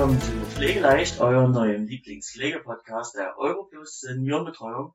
willkommen zu Pflegeleicht, eurem neuen Lieblingspflegepodcast der Europlus Seniorenbetreuung.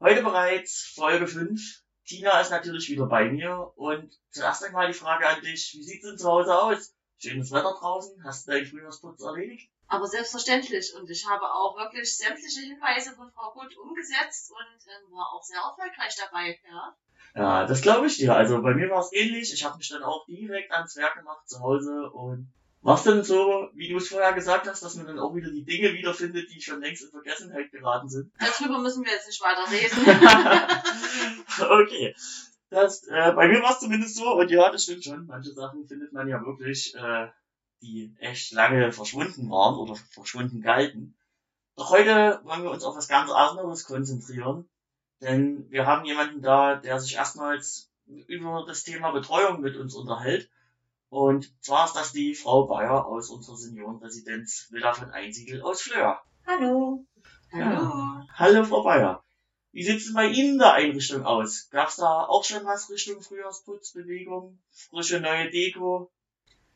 Heute bereits Folge 5. Tina ist natürlich wieder bei mir und zuerst einmal die Frage an dich, wie sieht's denn zu Hause aus? Schönes Wetter draußen, hast du deinen Frühjahrsputz erledigt? Aber selbstverständlich. Und ich habe auch wirklich sämtliche Hinweise von Frau Gut umgesetzt und ähm, war auch sehr erfolgreich dabei. Ja, ja das glaube ich dir. Also bei mir war es ähnlich. Ich habe mich dann auch direkt ans Werk gemacht zu Hause und was denn so, wie du es vorher gesagt hast, dass man dann auch wieder die Dinge wiederfindet, die schon längst in Vergessenheit geraten sind? Darüber müssen wir jetzt nicht weiter reden. okay. Das, äh, bei mir war es zumindest so, und ja, das stimmt schon. Manche Sachen findet man ja wirklich, äh, die echt lange verschwunden waren oder verschwunden galten. Doch heute wollen wir uns auf was ganz anderes konzentrieren. Denn wir haben jemanden da, der sich erstmals über das Thema Betreuung mit uns unterhält und zwar ist das die Frau Bayer aus unserer Seniorenresidenz Villa von Einsiedel aus Flöhr. Hallo. Hallo. Hallo, Frau Bayer. Wie sieht es bei Ihnen in der Einrichtung aus? Gab's da auch schon was Richtung Frühjahrsputzbewegung? Frische neue Deko?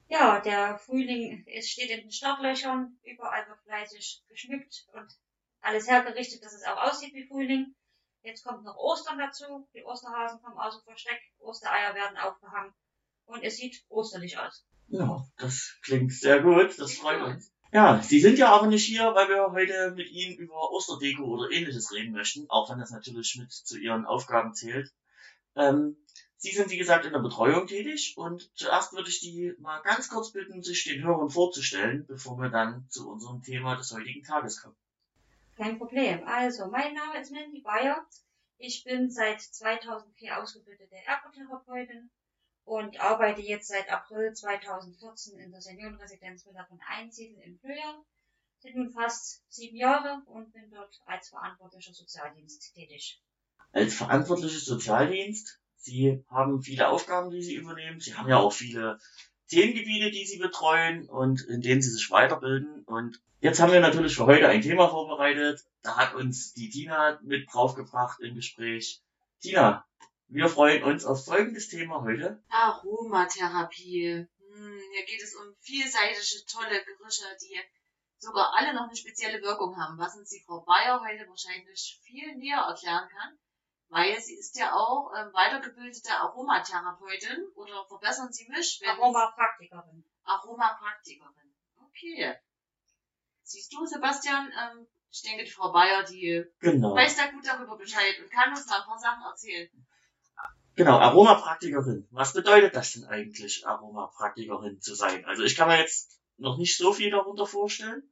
Ja, der Frühling es steht in den Startlöchern, überall wird fleißig geschmückt und alles hergerichtet, dass es auch aussieht wie Frühling. Jetzt kommt noch Ostern dazu, die Osterhasen kommen aus dem Versteck, Ostereier werden aufgehangen und es sieht osterlich aus. Ja, das klingt sehr gut, das freut uns. Ja, Sie sind ja aber nicht hier, weil wir heute mit Ihnen über Osterdeko oder ähnliches reden möchten, auch wenn das natürlich mit zu Ihren Aufgaben zählt. Ähm, Sie sind, wie gesagt, in der Betreuung tätig und zuerst würde ich Sie mal ganz kurz bitten, sich den Hörern vorzustellen, bevor wir dann zu unserem Thema des heutigen Tages kommen. Kein Problem. Also, mein Name ist Mandy Bayer. Ich bin seit 2004 ausgebildete Ergotherapeutin und arbeite jetzt seit April 2014 in der Seniorenresidenz von Einsiedeln in Flöhr. Sind nun fast sieben Jahre und bin dort als verantwortlicher Sozialdienst tätig. Als verantwortlicher Sozialdienst? Sie haben viele Aufgaben, die Sie übernehmen. Sie haben ja auch viele Themengebiete, die Sie betreuen und in denen Sie sich weiterbilden. Und jetzt haben wir natürlich für heute ein Thema vorbereitet. Da hat uns die Tina mit draufgebracht im Gespräch. Tina, wir freuen uns auf folgendes Thema heute. Aromatherapie. Hm, hier geht es um vielseitige, tolle Gerüche, die sogar alle noch eine spezielle Wirkung haben, was uns die Frau Bayer heute wahrscheinlich viel näher erklären kann, weil sie ist ja auch ähm, weitergebildete Aromatherapeutin oder verbessern Sie mich? Aromapraktikerin. Aromapraktikerin. Okay. Siehst du, Sebastian, ähm, ich denke, die Frau Bayer, die genau. weiß da gut darüber Bescheid und kann uns da ein paar Sachen erzählen. Genau, Aromapraktikerin. Was bedeutet das denn eigentlich, Aromapraktikerin zu sein? Also ich kann mir jetzt noch nicht so viel darunter vorstellen.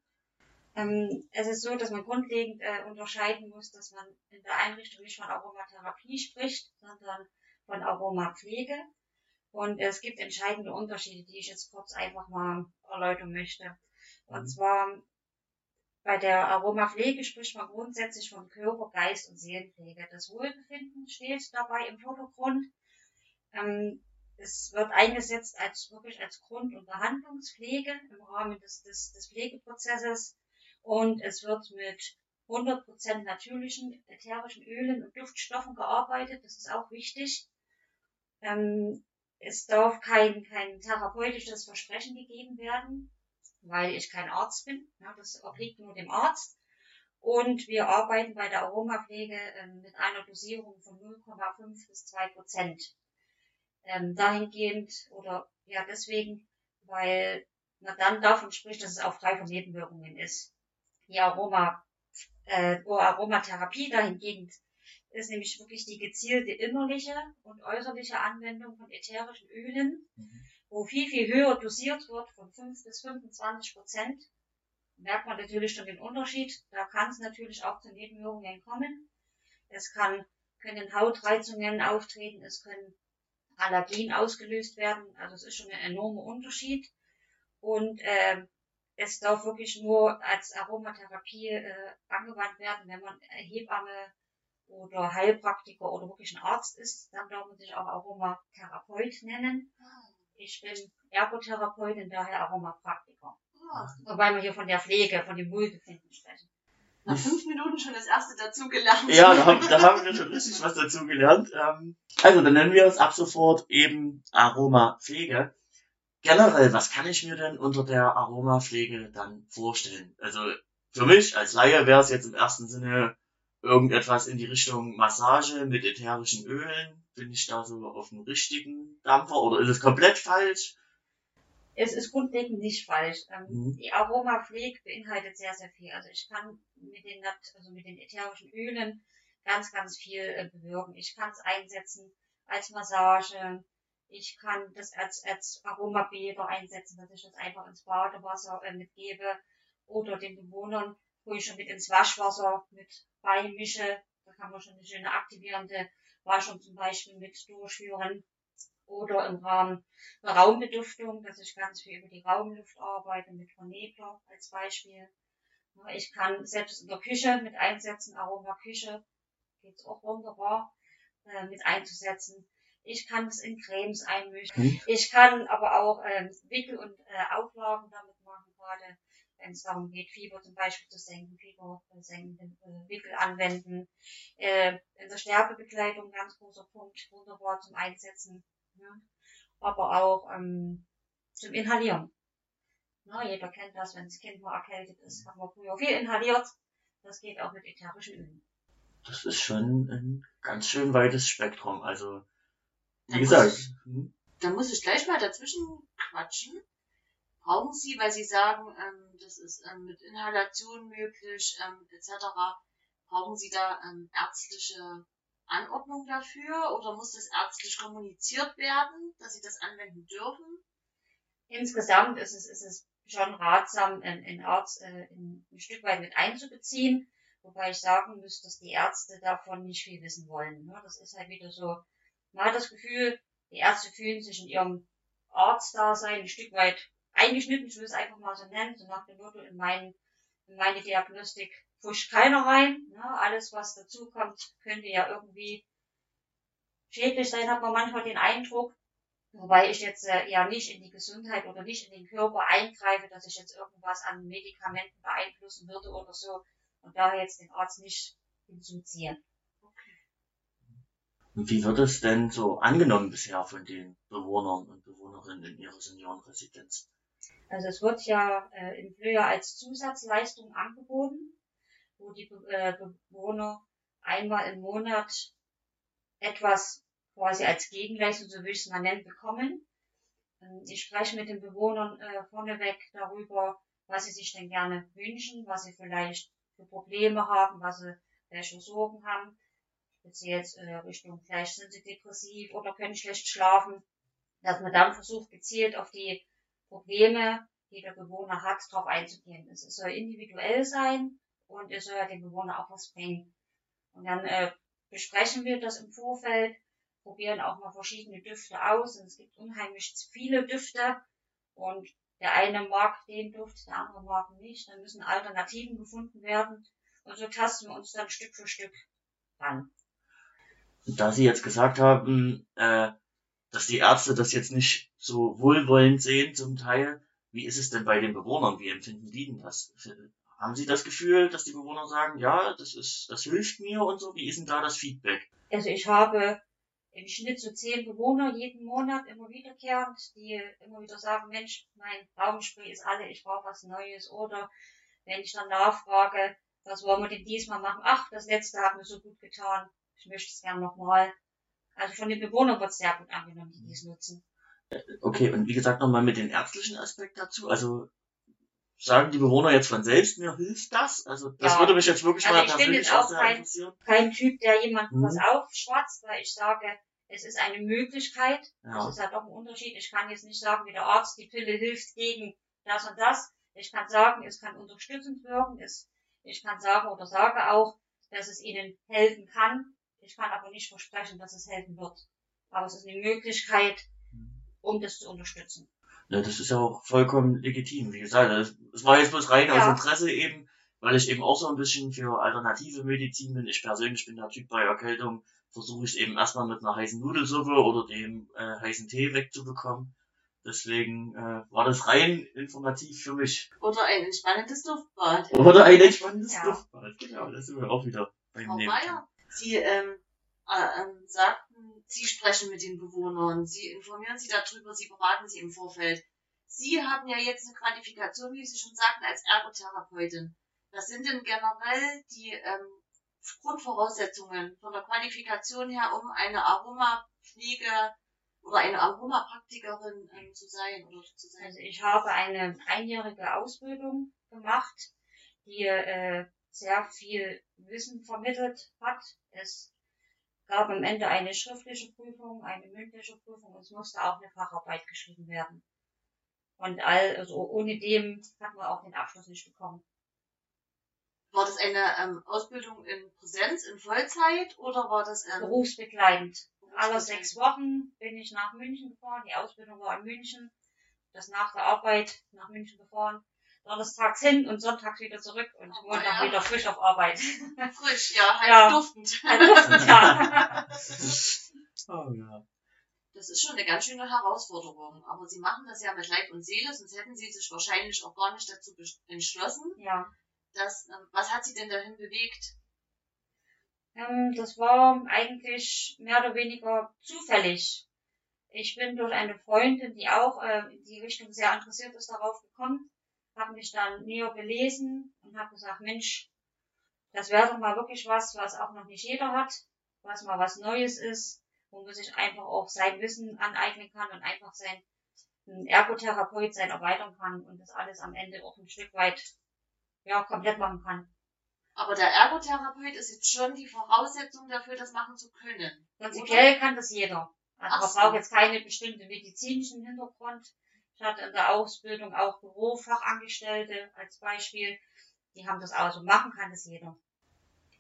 Ähm, es ist so, dass man grundlegend äh, unterscheiden muss, dass man in der Einrichtung nicht von Aromatherapie spricht, sondern von Aromapflege. Und es gibt entscheidende Unterschiede, die ich jetzt kurz einfach mal erläutern möchte. Und mhm. zwar bei der Aromapflege spricht man grundsätzlich von Körper, Geist und Seelenpflege. Das Wohlbefinden steht dabei im Vordergrund. Ähm, es wird eingesetzt als wirklich als Grund- und Behandlungspflege im Rahmen des, des, des Pflegeprozesses und es wird mit 100% natürlichen ätherischen Ölen und Duftstoffen gearbeitet. Das ist auch wichtig. Ähm, es darf kein, kein therapeutisches Versprechen gegeben werden weil ich kein Arzt bin. Ja, das obliegt nur dem Arzt. Und wir arbeiten bei der Aromapflege ähm, mit einer Dosierung von 0,5 bis 2 Prozent. Ähm, dahingehend oder ja deswegen, weil man dann davon spricht, dass es auch frei von Nebenwirkungen ist. Die Aroma, äh, Aromatherapie dahingegen ist nämlich wirklich die gezielte innerliche und äußerliche Anwendung von ätherischen Ölen. Mhm wo viel, viel höher dosiert wird, von 5 bis 25 Prozent, merkt man natürlich schon den Unterschied. Da kann es natürlich auch zu Nebenwirkungen kommen. Es kann, können Hautreizungen auftreten, es können Allergien ausgelöst werden. Also es ist schon ein enormer Unterschied. Und äh, es darf wirklich nur als Aromatherapie äh, angewandt werden, wenn man Hebamme oder Heilpraktiker oder wirklich ein Arzt ist. Dann darf man sich auch Aromatherapeut nennen. Ich bin Ergotherapeutin, daher Aromapraktiker. Ah. Wobei wir hier von der Pflege, von dem Wohlbefinden sprechen. Nach fünf Minuten schon das erste dazugelernt. Ja, da haben, da haben wir schon richtig was dazugelernt. Ähm, also, dann nennen wir es ab sofort eben Aromapflege. generell, was kann ich mir denn unter der Aromapflege dann vorstellen? Also für mich als Laie wäre es jetzt im ersten Sinne irgendetwas in die Richtung Massage mit ätherischen Ölen. Bin ich da so auf dem richtigen Dampfer oder ist es komplett falsch? Es ist grundlegend nicht falsch. Ähm, Mhm. Die Aromapflege beinhaltet sehr, sehr viel. Also ich kann mit den, also mit den ätherischen Ölen ganz, ganz viel äh, bewirken. Ich kann es einsetzen als Massage. Ich kann das als, als Aromabäder einsetzen, dass ich das einfach ins Badewasser äh, mitgebe oder den Bewohnern, wo ich schon mit ins Waschwasser mit beimische. Da kann man schon eine schöne aktivierende Waschung zum Beispiel mit durchführen. Oder im Rahmen der Raumbeduftung, dass ich ganz viel über die Raumluft arbeite, mit Vernebler als Beispiel. Ich kann selbst in der Küche mit einsetzen, Aroma Küche geht's auch wunderbar äh, mit einzusetzen. Ich kann es in Cremes einmischen. Mhm. Ich kann aber auch ähm, Wickel und äh, Auflagen damit machen, gerade wenn es darum geht, Fieber zum Beispiel zu senken, Fieber senkende äh, Wickel anwenden. Äh, in der Sterbebekleidung ganz großer Punkt, wunderbar zum Einsetzen. Ja. Aber auch ähm, zum Inhalieren. Na, jeder kennt das, wenn das Kind mal erkältet ist, haben wir früher viel inhaliert. Das geht auch mit ätherischen Ölen. Das ist schon ein ganz schön weites Spektrum. Also, wie Da gesagt, muss ich- hm, Da muss ich gleich mal dazwischen quatschen. Brauchen Sie, weil Sie sagen, ähm, das ist ähm, mit Inhalation möglich, ähm, etc., brauchen Sie da ähm, ärztliche Anordnung dafür oder muss das ärztlich kommuniziert werden, dass Sie das anwenden dürfen? Insgesamt ist es, ist es schon ratsam, einen, Arzt äh, ein, Stück weit mit einzubeziehen. Wobei ich sagen muss, dass die Ärzte davon nicht viel wissen wollen. Ne? Das ist halt wieder so, man hat das Gefühl, die Ärzte fühlen sich in ihrem Arztdasein ein Stück weit eingeschnitten, ich will es einfach mal so nennen, so nach dem Motto, in, mein, in meine Diagnostik pfuscht keiner rein. Ne? Alles, was dazukommt, könnte ja irgendwie schädlich sein, hat man manchmal den Eindruck. Wobei ich jetzt äh, ja nicht in die Gesundheit oder nicht in den Körper eingreife, dass ich jetzt irgendwas an Medikamenten beeinflussen würde oder so und daher jetzt den Arzt nicht hinzuziehe. und wie wird es denn so angenommen bisher von den Bewohnern und Bewohnerinnen in ihrer Seniorenresidenz? Also es wird ja äh, im Frühjahr als Zusatzleistung angeboten, wo die äh, Bewohner einmal im Monat etwas quasi als Gegenleistung, so will ich es mal nennen, bekommen. Ähm, Ich spreche mit den Bewohnern äh, vorneweg darüber, was sie sich denn gerne wünschen, was sie vielleicht für Probleme haben, was sie welche Sorgen haben. Speziell äh, Richtung, vielleicht sind sie depressiv oder können schlecht schlafen. Dass man dann versucht, gezielt auf die Probleme, die der Bewohner hat, darauf einzugehen. Es soll individuell sein und es soll ja dem Bewohner auch was bringen. Und dann äh, besprechen wir das im Vorfeld, probieren auch mal verschiedene Düfte aus. Und es gibt unheimlich viele Düfte und der eine mag den Duft, der andere mag nicht. Dann müssen Alternativen gefunden werden. Und so tasten wir uns dann Stück für Stück ran. Da Sie jetzt gesagt haben, äh, dass die Ärzte das jetzt nicht so wohlwollend sehen zum Teil, wie ist es denn bei den Bewohnern? Wie empfinden die denn das? Haben Sie das Gefühl, dass die Bewohner sagen, ja, das ist, das hilft mir und so? Wie ist denn da das Feedback? Also ich habe im Schnitt so zehn Bewohner jeden Monat immer wiederkehrend, die immer wieder sagen, Mensch, mein Raumspray ist alle, ich brauche was Neues. Oder wenn ich dann nachfrage, was wollen wir denn diesmal machen? Ach, das letzte hat mir so gut getan. Ich möchte es gern nochmal. Also von den Bewohnern wird sehr gut angenommen, die dies nutzen. Okay, und wie gesagt, nochmal mit den ärztlichen Aspekt dazu. Also sagen die Bewohner jetzt von selbst, mir hilft das? Also das Ja. würde mich jetzt wirklich Also mal ich persönlich es auch kein-. Kein Typ, der jemandem Mhm. was aufschwatzt, weil ich sage, es ist eine Möglichkeit. Das Ja. ist halt doch ein Unterschied. Ich kann jetzt nicht sagen, wie der Arzt, die Pille hilft gegen das und das. Ich kann sagen, es kann unterstützend wirken. Es, ich kann sagen oder sage auch, dass es ihnen helfen kann. Ich kann aber nicht versprechen, dass es helfen wird. Aber es ist eine Möglichkeit, um das zu unterstützen. Ja, das ist ja auch vollkommen legitim. Wie gesagt, es- es war jetzt bloß rein Ja. aus Interesse eben, weil ich eben auch so ein bisschen für alternative Medizin bin. Ich persönlich bin der Typ bei Erkältung, versuche ich eben erstmal mit einer heißen Nudelsuppe oder dem äh, heißen Tee wegzubekommen. Deswegen äh, war das rein informativ für mich. Oder ein entspannendes Duftbad? Oder ein entspannendes Ja. Duftbad. Genau, da sind wir auch wieder beim Frau Nebenthema. Sie ähm, äh, ähm, sagten, Sie sprechen mit den Bewohnern, Sie informieren sie darüber, Sie beraten sie im Vorfeld. Sie haben ja jetzt eine Qualifikation, wie Sie schon sagten, als Ergotherapeutin. Was sind denn generell die ähm, Grundvoraussetzungen von der Qualifikation her, um eine Aromapflege oder eine Aromapraktikerin ähm, zu sein oder zu sein? Also ich habe eine einjährige Ausbildung gemacht, die äh, sehr viel Wissen vermittelt hat. Es gab am Ende eine schriftliche Prüfung, eine mündliche Prüfung und es musste auch eine Facharbeit geschrieben werden. Und all, also ohne dem hat man auch den Abschluss nicht bekommen. War das eine ähm, Ausbildung in Präsenz, in Vollzeit oder war das ähm, Berufsbegleitend. Alle sechs Wochen bin ich nach München gefahren. Die Ausbildung war in München. Das nach der Arbeit nach München gefahren. Donnerstags hin und sonntags wieder zurück und Oh, Montag ja. wieder frisch auf Arbeit. Frisch, ja, halt Ja. duftend. Halt duftend, ja. Oh ja. Das ist schon eine ganz schöne Herausforderung. Aber Sie machen das ja mit Leib und Seele, sonst hätten Sie sich wahrscheinlich auch gar nicht dazu entschlossen. ja. Dass, ähm, was hat Sie denn dahin bewegt? Ähm, das war eigentlich mehr oder weniger zufällig. Ich bin durch eine Freundin, die auch äh, in die Richtung sehr interessiert ist, darauf gekommen, habe mich dann näher belesen und habe gesagt, Mensch, das wäre doch mal wirklich was, was auch noch nicht jeder hat, was mal was Neues ist, wo man sich einfach auch sein Wissen aneignen kann und einfach sein ein Ergotherapeut sein erweitern kann und das alles am Ende auch ein Stück weit ja komplett machen kann. Aber der Ergotherapeut ist jetzt schon die Voraussetzung dafür, das machen zu können. Prinzipiell kann das jeder. Also Ach man so. braucht jetzt keinen bestimmten medizinischen Hintergrund. Hatte in der Ausbildung auch Bürofachangestellte als Beispiel. Die haben das auch so machen kann das jeder.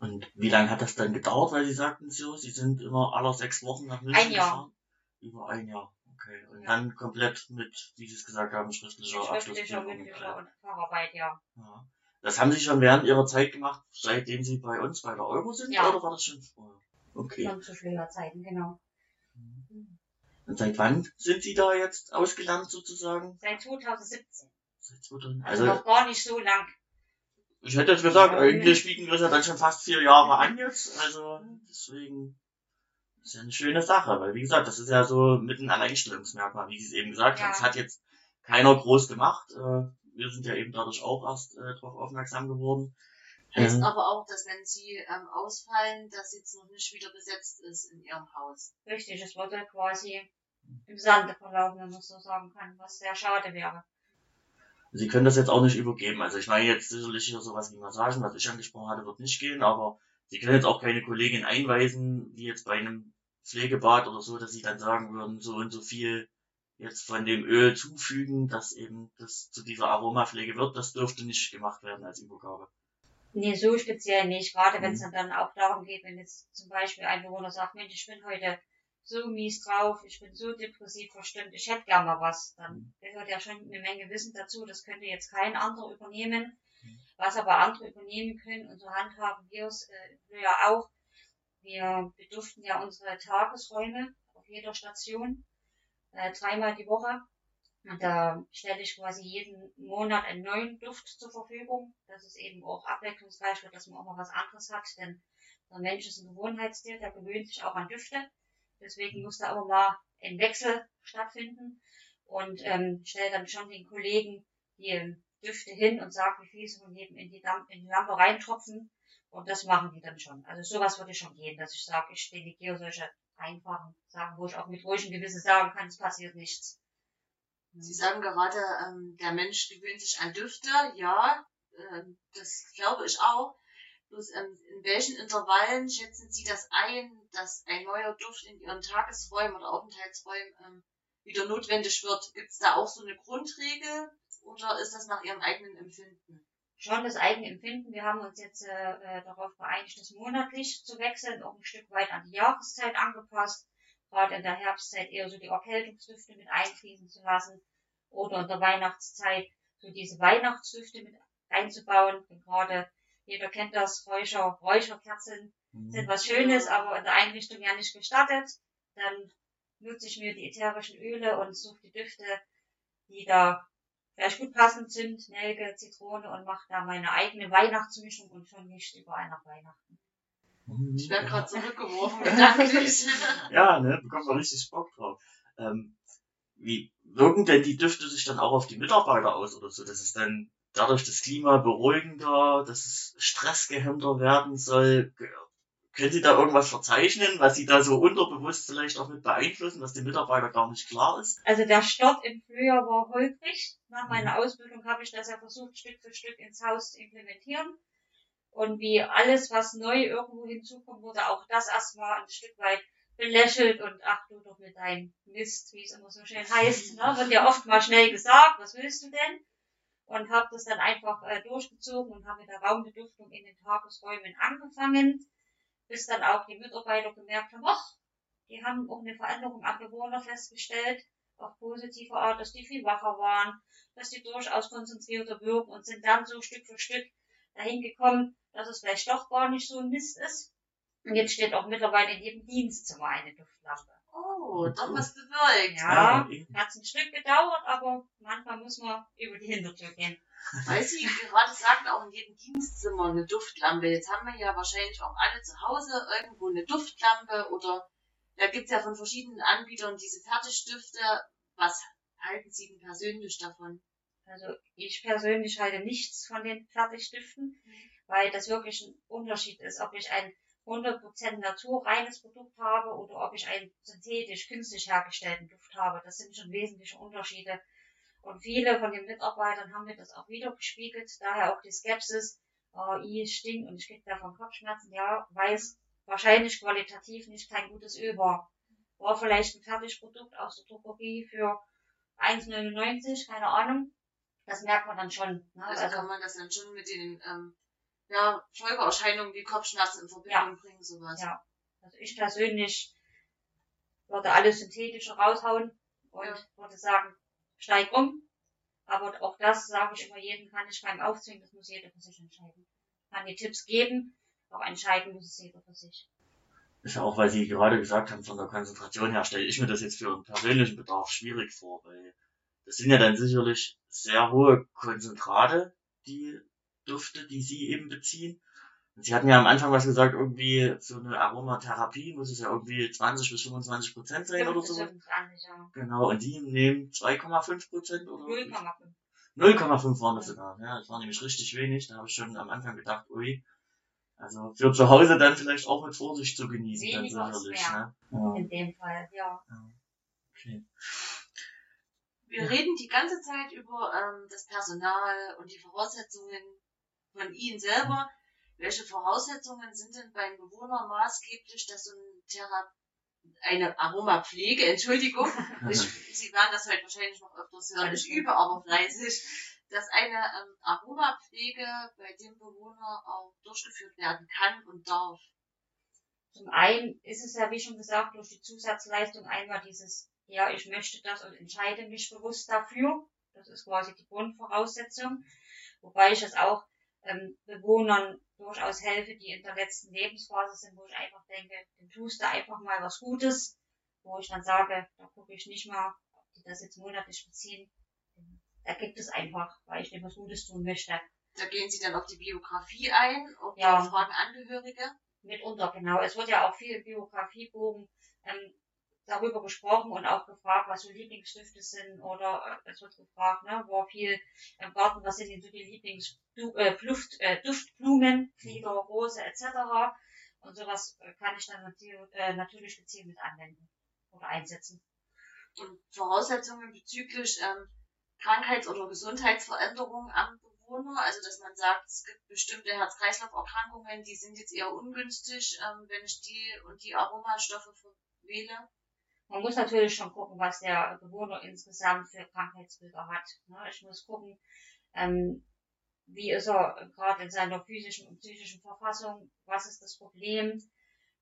Und wie lange hat das dann gedauert? Weil Sie sagten so, Sie sind immer alle sechs Wochen nach München Ein Jahr. gefahren? Über ein Jahr. Okay. Und Ja. dann komplett mit, wie Sie es gesagt haben, schriftlicher Schriftlicher, mündlicher und Facharbeit, ja. Ja. Das haben Sie schon während Ihrer Zeit gemacht, seitdem Sie bei uns bei der Euro sind? Ja. Oder war das schon vorher? Okay. Schon zu Schülerzeiten, genau. Und seit wann sind Sie da jetzt ausgelernt sozusagen? Seit 2017. Seit 2000? Also, Also, noch gar nicht so lang. ich hätte jetzt gesagt, Ja. eigentlich bieten wir es ja dann schon fast vier Jahre an jetzt. Also, deswegen ist ja eine schöne Sache, weil wie gesagt, das ist ja so mit ein Alleinstellungsmerkmal, wie Sie es eben gesagt Ja. haben. Das hat jetzt keiner groß gemacht. Äh, Wir sind ja eben dadurch auch erst äh, darauf aufmerksam geworden. Heißt Ähm, aber auch, dass wenn Sie ähm, ausfallen, das jetzt noch nicht wieder besetzt ist in Ihrem Haus. Richtig, es wurde quasi im Sande verlaufen, wenn man so sagen kann, was sehr schade wäre. Sie können das jetzt auch nicht übergeben. Also ich meine jetzt sicherlich hier sowas wie Massagen, was ich angesprochen hatte, wird nicht gehen, aber Sie können jetzt auch keine Kollegin einweisen, wie jetzt bei einem Pflegebad oder so, dass Sie dann sagen würden, so und so viel jetzt von dem Öl zufügen, dass eben das zu dieser Aromapflege wird, das dürfte nicht gemacht werden als Übergabe. Nee, so speziell nicht. Gerade wenn es Mhm. dann auch darum geht, wenn jetzt zum Beispiel ein Bewohner sagt, Mensch, ich bin heute so mies drauf, ich bin so depressiv verstimmt, ich hätte gern mal was, dann Mhm. gehört ja schon eine Menge Wissen dazu. Das könnte jetzt kein anderer übernehmen. Mhm. Was aber andere übernehmen können, und so handhaben wir es äh, wir ja auch. Wir beduften ja unsere Tagesräume auf jeder Station äh, dreimal die Woche. Und da stelle ich quasi jeden Monat einen neuen Duft zur Verfügung, dass es eben auch abwechslungsreich wird, dass man auch mal was anderes hat, denn der Mensch ist ein Gewohnheitstier, der gewöhnt sich auch an Düfte. Deswegen muss da aber mal ein Wechsel stattfinden und ähm, stelle dann schon den Kollegen die Düfte hin und sage, wie viel sie von jedem in die, Lampe, in die Lampe reintropfen und das machen die dann schon. Also sowas würde schon gehen, dass ich sage, ich delegiere solche einfachen Sachen, wo ich auch mit ruhigem Gewissen sagen kann, es passiert nichts. Sie sagen gerade, ähm, der Mensch gewöhnt sich an Düfte. Ja, ähm, das glaube ich auch. Bloß ähm, in welchen Intervallen schätzen Sie das ein, dass ein neuer Duft in Ihren Tagesräumen oder Aufenthaltsräumen ähm, wieder notwendig wird? Gibt es da auch so eine Grundregel oder ist das nach Ihrem eigenen Empfinden? schon das eigene Empfinden. Wir haben uns jetzt äh, äh, darauf geeinigt, das monatlich zu wechseln, auch ein Stück weit an die Jahreszeit angepasst. Gerade in der Herbstzeit eher so die Erkältungsdüfte mit einfließen zu lassen oder in der Weihnachtszeit so diese Weihnachtsdüfte mit einzubauen. Und gerade jeder kennt das, Räucher, Räucherkerzen sind was Schönes, aber in der Einrichtung ja nicht gestattet. Dann nutze ich mir die ätherischen Öle und suche die Düfte, die da vielleicht gut passen, Zimt, Nelke, Zitrone und mache da meine eigene Weihnachtsmischung und schon nicht überall nach Weihnachten. Ich werde gerade zurückgeworfen, gedanklich. Ja, ne, bekommt man richtig Bock drauf. Ähm, wie wirken denn die Düfte sich dann auch auf die Mitarbeiter aus oder so, dass es dann dadurch das Klima beruhigender, dass es stressgehemmter werden soll? Können Sie da irgendwas verzeichnen, was Sie da so unterbewusst vielleicht auch mit beeinflussen, was dem Mitarbeiter gar nicht klar ist? Also der Start im Frühjahr war holprig. Nach meiner Ausbildung habe ich das ja versucht, Stück für Stück ins Haus zu implementieren. Und wie alles, was neu irgendwo hinzukommt, wurde auch das erstmal ein Stück weit belächelt und ach du doch mit deinem Mist, wie es immer so schön heißt, ne, wird ja oft mal schnell gesagt, was willst du denn? Und habe das dann einfach äh, durchgezogen und habe mit der Raumbeduftung in den Tagesräumen angefangen bis dann auch die Mitarbeiter gemerkt haben, ach, die haben auch eine Veränderung am Bewohner festgestellt, auf positive Art, dass die viel wacher waren, dass die durchaus konzentrierter wirken und sind dann so Stück für Stück dahin gekommen, dass es vielleicht doch gar nicht so ein Mist ist. Und jetzt steht auch mittlerweile in jedem Dienstzimmer eine Duftlampe. Oh, doch was bewirkt. Ja, hat ein Stück gedauert, aber manchmal muss man über die Hintertür gehen. Weil Sie gerade sagten, auch in jedem Dienstzimmer eine Duftlampe. Jetzt haben wir ja wahrscheinlich auch alle zu Hause irgendwo eine Duftlampe oder da gibt's ja von verschiedenen Anbietern diese Fertigstifte. Was halten Sie denn persönlich davon? Also ich persönlich halte nichts von den Fertigstiften, mhm. Weil das wirklich ein Unterschied ist, ob ich ein 100% naturreines Produkt habe oder ob ich einen synthetisch, künstlich hergestellten Duft habe. Das sind schon wesentliche Unterschiede. Und viele von den Mitarbeitern haben mir das auch wieder gespiegelt, daher auch die Skepsis, oh, ich stink und ich krieg davon Kopfschmerzen, ja, weil es wahrscheinlich qualitativ nicht kein gutes Öl war. War vielleicht ein Fertigprodukt aus der Drogerie für 1,99, keine Ahnung. Das merkt man dann schon. Ne? Also, also, kann man das dann schon mit den ähm, ja, Folgeerscheinungen wie Kopfschmerzen in Verbindung ja. bringen, sowas. Ja. Also ich persönlich würde alles Synthetische raushauen und ja. würde sagen, steig um. Aber auch das sage ich immer jedem, kann ich beim Aufzwingen, das muss jeder für sich entscheiden. Kann die Tipps geben, auch entscheiden muss es jeder für sich. Ist ja auch, weil Sie gerade gesagt haben, von der Konzentration her stelle ich mir das jetzt für einen persönlichen Bedarf schwierig vor, weil das sind ja dann sicherlich sehr hohe Konzentrate, die Düfte, die Sie eben beziehen. Sie hatten ja am Anfang was gesagt, irgendwie so eine Aromatherapie muss es ja irgendwie 20 bis 25 Prozent sein oder so. 25, ja. Genau, und die nehmen 2,5 Prozent oder? 0,5. 0,5 waren das sogar, ja, das war nämlich richtig wenig. Da habe ich schon am Anfang gedacht, ui, also für zu Hause dann vielleicht auch mit Vorsicht zu genießen, Weniger dann sicherlich, ne? Ja. In dem Fall, ja. ja. Okay. Wir reden die ganze Zeit über ähm, das Personal und die Voraussetzungen von Ihnen selber. Welche Voraussetzungen sind denn beim Bewohner maßgeblich, dass so ein Thera eine Aromapflege, Entschuldigung, ich, Sie werden das heute wahrscheinlich noch öfters hören, ich übe aber fleißig, dass eine ähm, Aromapflege bei dem Bewohner auch durchgeführt werden kann und darf. Zum einen ist es ja, wie schon gesagt, durch die Zusatzleistung einmal dieses, ja, ich möchte das und entscheide mich bewusst dafür. Das ist quasi die Grundvoraussetzung. Wobei ich es auch ähm, Bewohnern durchaus helfe, die in der letzten Lebensphase sind, wo ich einfach denke, dann tust du einfach mal was Gutes, wo ich dann sage, da gucke ich nicht mal, ob die das jetzt monatlich beziehen. Da gibt es einfach, weil ich dem was Gutes tun möchte. Da gehen Sie dann auf die Biografie ein, auf ja. Fragen Angehörige? Mitunter, genau. Es wird ja auch viel Biografiebogen ähm, darüber gesprochen und auch gefragt, was so Lieblingsstifte sind oder äh, es wird gefragt, ne, wo viel im äh, Garten, was sind denn so die Lieblingsduft, äh, äh, Flieder, Rose etc. Und sowas äh, kann ich dann natürlich, äh, natürlich gezielt mit anwenden oder einsetzen. Und Voraussetzungen bezüglich ähm, Krankheits- oder Gesundheitsveränderungen am Bewohner, also dass man sagt, es gibt bestimmte Herz-Kreislauf-Erkrankungen, die sind jetzt eher ungünstig, ähm, wenn ich die und die Aromastoffe wähle. Man muss natürlich schon gucken, was der Bewohner insgesamt für Krankheitsbilder hat. Ne? Ich muss gucken, ähm, wie ist er gerade in seiner physischen und psychischen Verfassung, was ist das Problem.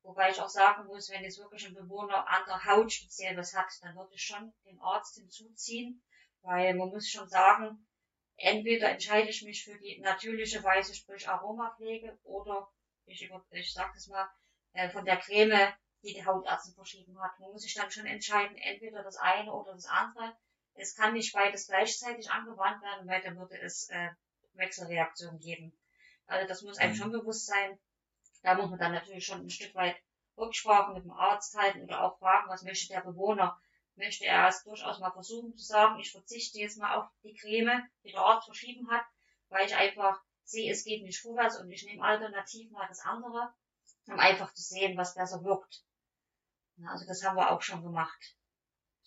Wobei ich auch sagen muss, wenn jetzt wirklich ein Bewohner an der Haut speziell was hat, dann würde ich schon den Arzt hinzuziehen, weil man muss schon sagen, entweder entscheide ich mich für die natürliche Weise, sprich Aromapflege, oder ich, ich sag das mal, äh, von der Creme die die Hautärztin verschrieben hat. Man muss sich dann schon entscheiden, entweder das eine oder das andere. Es kann nicht beides gleichzeitig angewandt werden, weil dann würde es äh, Wechselreaktionen geben. Also das muss einem mhm. schon bewusst sein. Da muss man dann natürlich schon ein Stück weit Rücksprache mit dem Arzt halten oder auch fragen, was möchte der Bewohner. möchte er es durchaus mal versuchen zu sagen, ich verzichte jetzt mal auf die Creme, die der Arzt verschrieben hat, weil ich einfach sehe, es geht nicht vorwärts und ich nehme alternativ mal das andere, um einfach zu sehen, was besser wirkt. Also das haben wir auch schon gemacht.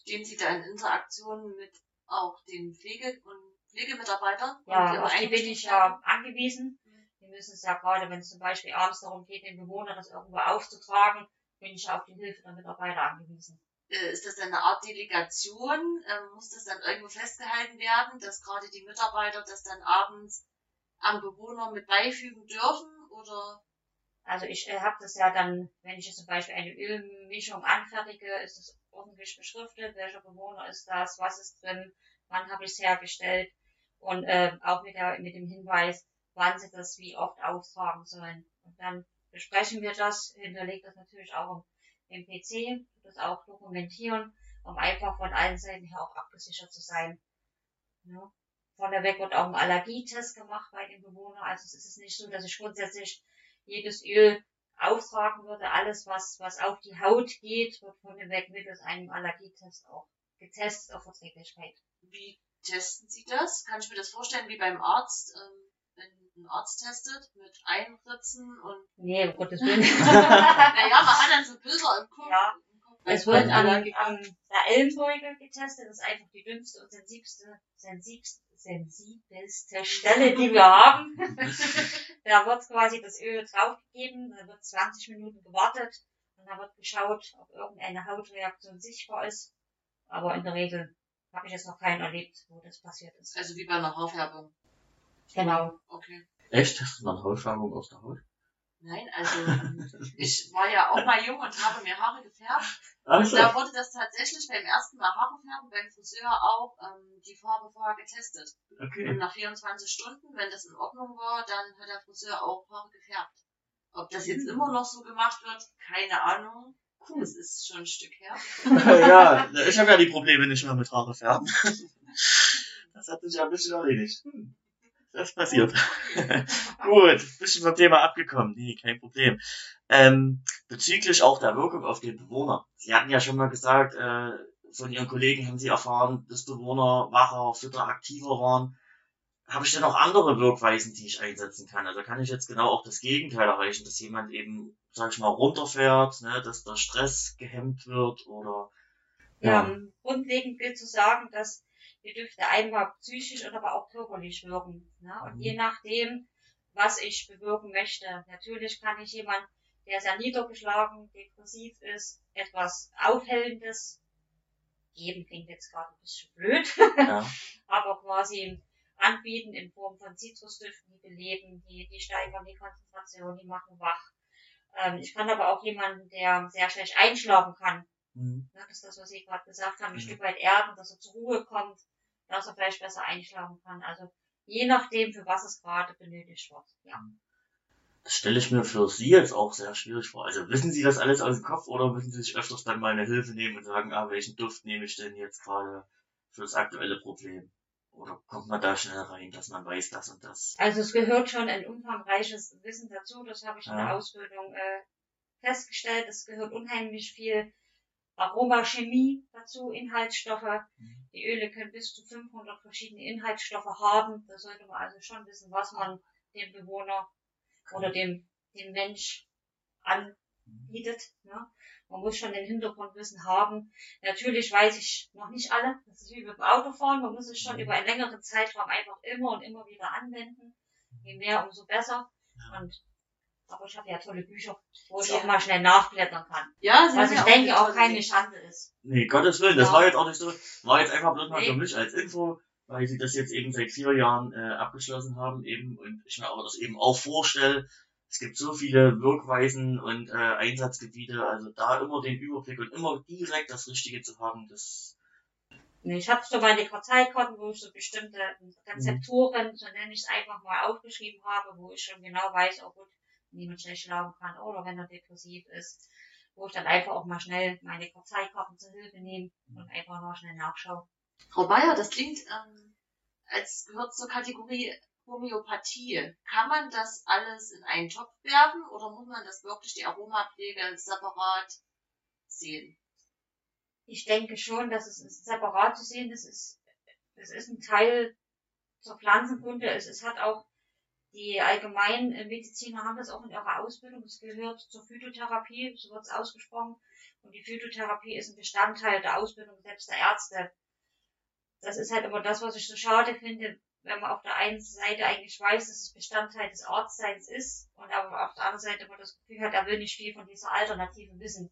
Stehen Sie da in Interaktion mit auch den Pflege- und Pflegemitarbeitern? Ja, auf die bin ich ja angewiesen. Die müssen es ja gerade, wenn es zum Beispiel abends darum geht, den Bewohner das irgendwo aufzutragen, bin ich auf die Hilfe der Mitarbeiter angewiesen. Äh, ist das dann eine Art Delegation? Ähm, muss das dann irgendwo festgehalten werden, dass gerade die Mitarbeiter das dann abends am Bewohner mit beifügen dürfen? Oder? Also ich äh, habe das ja dann, wenn ich jetzt zum Beispiel eine Ölmischung anfertige, ist es ordentlich beschriftet, welcher Bewohner ist das, was ist drin, wann habe ich es hergestellt und äh, auch mit, der, mit dem Hinweis, wann sie das wie oft austragen sollen. Und dann besprechen wir das, hinterlegt das natürlich auch im PC, das auch dokumentieren, um einfach von allen Seiten her auch abgesichert zu sein. Ja. Vorneweg wird auch ein Allergietest gemacht bei den Bewohnern. Also es ist nicht so, dass ich grundsätzlich jedes Öl auftragen würde. Alles, was, was auf die Haut geht, wird vorneweg mittels einem Allergietest auch getestet auf Verträglichkeit. Wie testen Sie das? Kann ich mir das vorstellen wie beim Arzt? Ähm wenn ein Arzt testet mit Einritzen und. Nee, um Gottes Willen. naja, man hat dann so Bilder im Kopf. Ja. Es wird an, an der Ellenbeuge getestet, das ist einfach die dünnste und sensibelste, sensibelste, sensibelste Stelle, die wir haben. da wird quasi das Öl draufgegeben, da wird 20 Minuten gewartet und da wird geschaut, ob irgendeine Hautreaktion sichtbar ist. Aber in der Regel habe ich jetzt noch keinen erlebt, wo das passiert ist. Also wie bei einer Haarfärbung. Genau. Okay. Echt? Hast du mal Hautfärbung aus der Haut? Nein, also ich war ja auch mal jung und habe mir Haare gefärbt. Und da wurde das tatsächlich beim ersten Mal Haare färben beim Friseur auch ähm, die Farbe vorher getestet. Okay. Und nach 24 Stunden, wenn das in Ordnung war, dann hat der Friseur auch Haare gefärbt. Ob das jetzt immer noch so gemacht wird, keine Ahnung. Cool. Das ist schon ein Stück her. ja, ich habe ja die Probleme nicht mehr mit Haare färben. Das hat sich ja ein bisschen erledigt. Hm. Das passiert. Gut, bisschen vom Thema abgekommen. Nee, kein Problem. Ähm, bezüglich auch der Wirkung auf den Bewohner. Sie hatten ja schon mal gesagt, äh, von Ihren Kollegen haben Sie erfahren, dass Bewohner wacher, fitter, aktiver waren. Habe ich denn auch andere Wirkweisen, die ich einsetzen kann? Also kann ich jetzt genau auch das Gegenteil erreichen, dass jemand eben, sag ich mal, runterfährt, ne, dass der Stress gehemmt wird oder ja. ja grundlegend gilt zu sagen, dass die dürfte einmal psychisch oder aber auch körperlich wirken. Ne? Und je mhm. nachdem, was ich bewirken möchte. Natürlich kann ich jemand, der sehr niedergeschlagen, depressiv ist, etwas Aufhellendes geben, klingt jetzt gerade ein bisschen blöd, ja. aber quasi anbieten in Form von Zitrusdüften, die beleben, die, die steigern die Konzentration, die machen wach. Ähm, ich kann aber auch jemanden, der sehr schlecht einschlafen kann, mhm. das ist das, was Sie gerade gesagt haben, ein mhm. Stück weit erden, dass er zur Ruhe kommt, dass er vielleicht besser einschlafen kann. Also je nachdem, für was es gerade benötigt wird. Ja. Das stelle ich mir für Sie jetzt auch sehr schwierig vor. Also wissen Sie das alles aus dem Kopf oder müssen Sie sich öfters dann mal eine Hilfe nehmen und sagen, ah, welchen Duft nehme ich denn jetzt gerade für das aktuelle Problem? Oder kommt man da schnell rein, dass man weiß, das und das? Also es gehört schon ein umfangreiches Wissen dazu. Das habe ich in der Ausbildung äh, festgestellt. Es gehört unheimlich viel Aromachemie dazu, Inhaltsstoffe. Mhm. Die Öle können bis zu 500 verschiedene Inhaltsstoffe haben. Da sollte man also schon wissen, was man dem Bewohner oder dem, dem Mensch anbietet. Ne? Man muss schon den Hintergrundwissen haben. Natürlich weiß ich noch nicht alle. Das ist wie beim Autofahren. Man muss es schon mhm. über einen längeren Zeitraum einfach immer und immer wieder anwenden. Je mehr, umso besser. Und aber ich habe ja tolle Bücher, wo ich ja. auch mal schnell nachblättern kann. Ja, Was ich denke auch keine Schande ist. Nee, Gottes Willen, das ja. war jetzt auch nicht so, war jetzt einfach bloß mal nee. für mich als Info, weil sie das jetzt eben seit vier Jahren äh, abgeschlossen haben eben und ich mir aber das eben auch vorstelle, es gibt so viele Wirkweisen und äh, Einsatzgebiete, also da immer den Überblick und immer direkt das Richtige zu haben, das Nee, ich habe so meine Karteikarten, wo ich so bestimmte Rezeptoren, mhm. so nenne ich es einfach mal aufgeschrieben habe, wo ich schon genau weiß, oh gut, jemand schlecht schlafen kann oder wenn er depressiv ist, wo ich dann einfach auch mal schnell meine Karteikarten zur Hilfe nehme und einfach mal schnell nachschaue. Frau Bayer, das klingt, ähm, als gehört zur Kategorie Homöopathie. Kann man das alles in einen Topf werfen oder muss man das wirklich die Aromapflege separat sehen? Ich denke schon, dass es separat zu sehen ist. Es ist, es ist ein Teil zur Pflanzenkunde. Es, es hat auch die allgemeinen Mediziner haben das auch in ihrer Ausbildung. Es gehört zur Phytotherapie, so wird es ausgesprochen. Und die Phytotherapie ist ein Bestandteil der Ausbildung selbst der Ärzte. Das ist halt immer das, was ich so schade finde, wenn man auf der einen Seite eigentlich weiß, dass es Bestandteil des Arztseins ist und aber auf der anderen Seite immer das Gefühl hat, er will nicht viel von dieser Alternative wissen.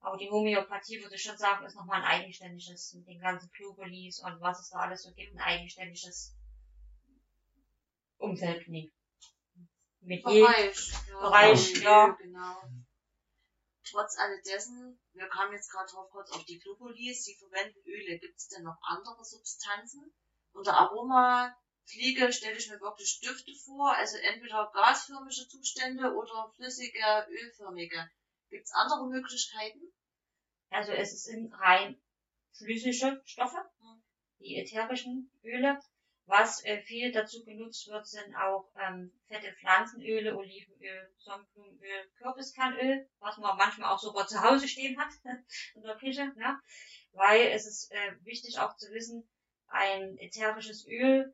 Aber die Homöopathie, würde ich schon sagen, ist nochmal ein eigenständiges, mit den ganzen Globulis und was es da alles so gibt, ein eigenständiges Nee. Mit Bereich. Ja, Bereich, ja. Genau. Trotz alledessen, wir kamen jetzt gerade drauf kurz auf die Globulis, die verwenden Öle. Gibt es denn noch andere Substanzen? Unter Aromapflege stelle ich mir wirklich Düfte vor, also entweder gasförmige Zustände oder flüssige, ölförmige. Gibt es andere Möglichkeiten? Also es sind rein flüssige Stoffe, Mhm. die ätherischen Öle. Was äh, viel dazu genutzt wird, sind auch ähm, fette Pflanzenöle, Olivenöl, Sonnenblumenöl, Kürbiskernöl, was man manchmal auch sogar zu Hause stehen hat in der Küche. Ne? Weil es ist äh, wichtig auch zu wissen, ein ätherisches Öl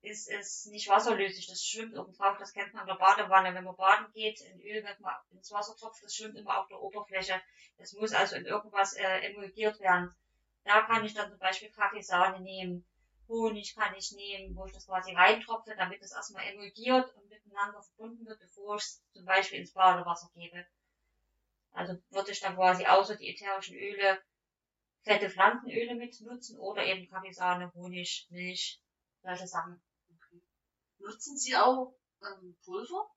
ist es nicht wasserlöslich, das schwimmt oben drauf, das kennt man in der Badewanne. Wenn man baden geht, in Öl, wenn man ins Wasser tropft, das schwimmt immer auf der Oberfläche. Das muss also in irgendwas äh, emulgiert werden. Da kann ich dann zum Beispiel Kaffeesahne nehmen, Honig kann ich nehmen, wo ich das quasi reintropfe, damit es erstmal emulgiert und miteinander verbunden wird, bevor ich es zum Beispiel ins Badewasser gebe. Also würde ich dann quasi außer die ätherischen Öle fette Pflanzenöle mit nutzen oder eben Kaffeesahne, Honig, Milch, solche Sachen. Nutzen Sie auch ähm, Pulver?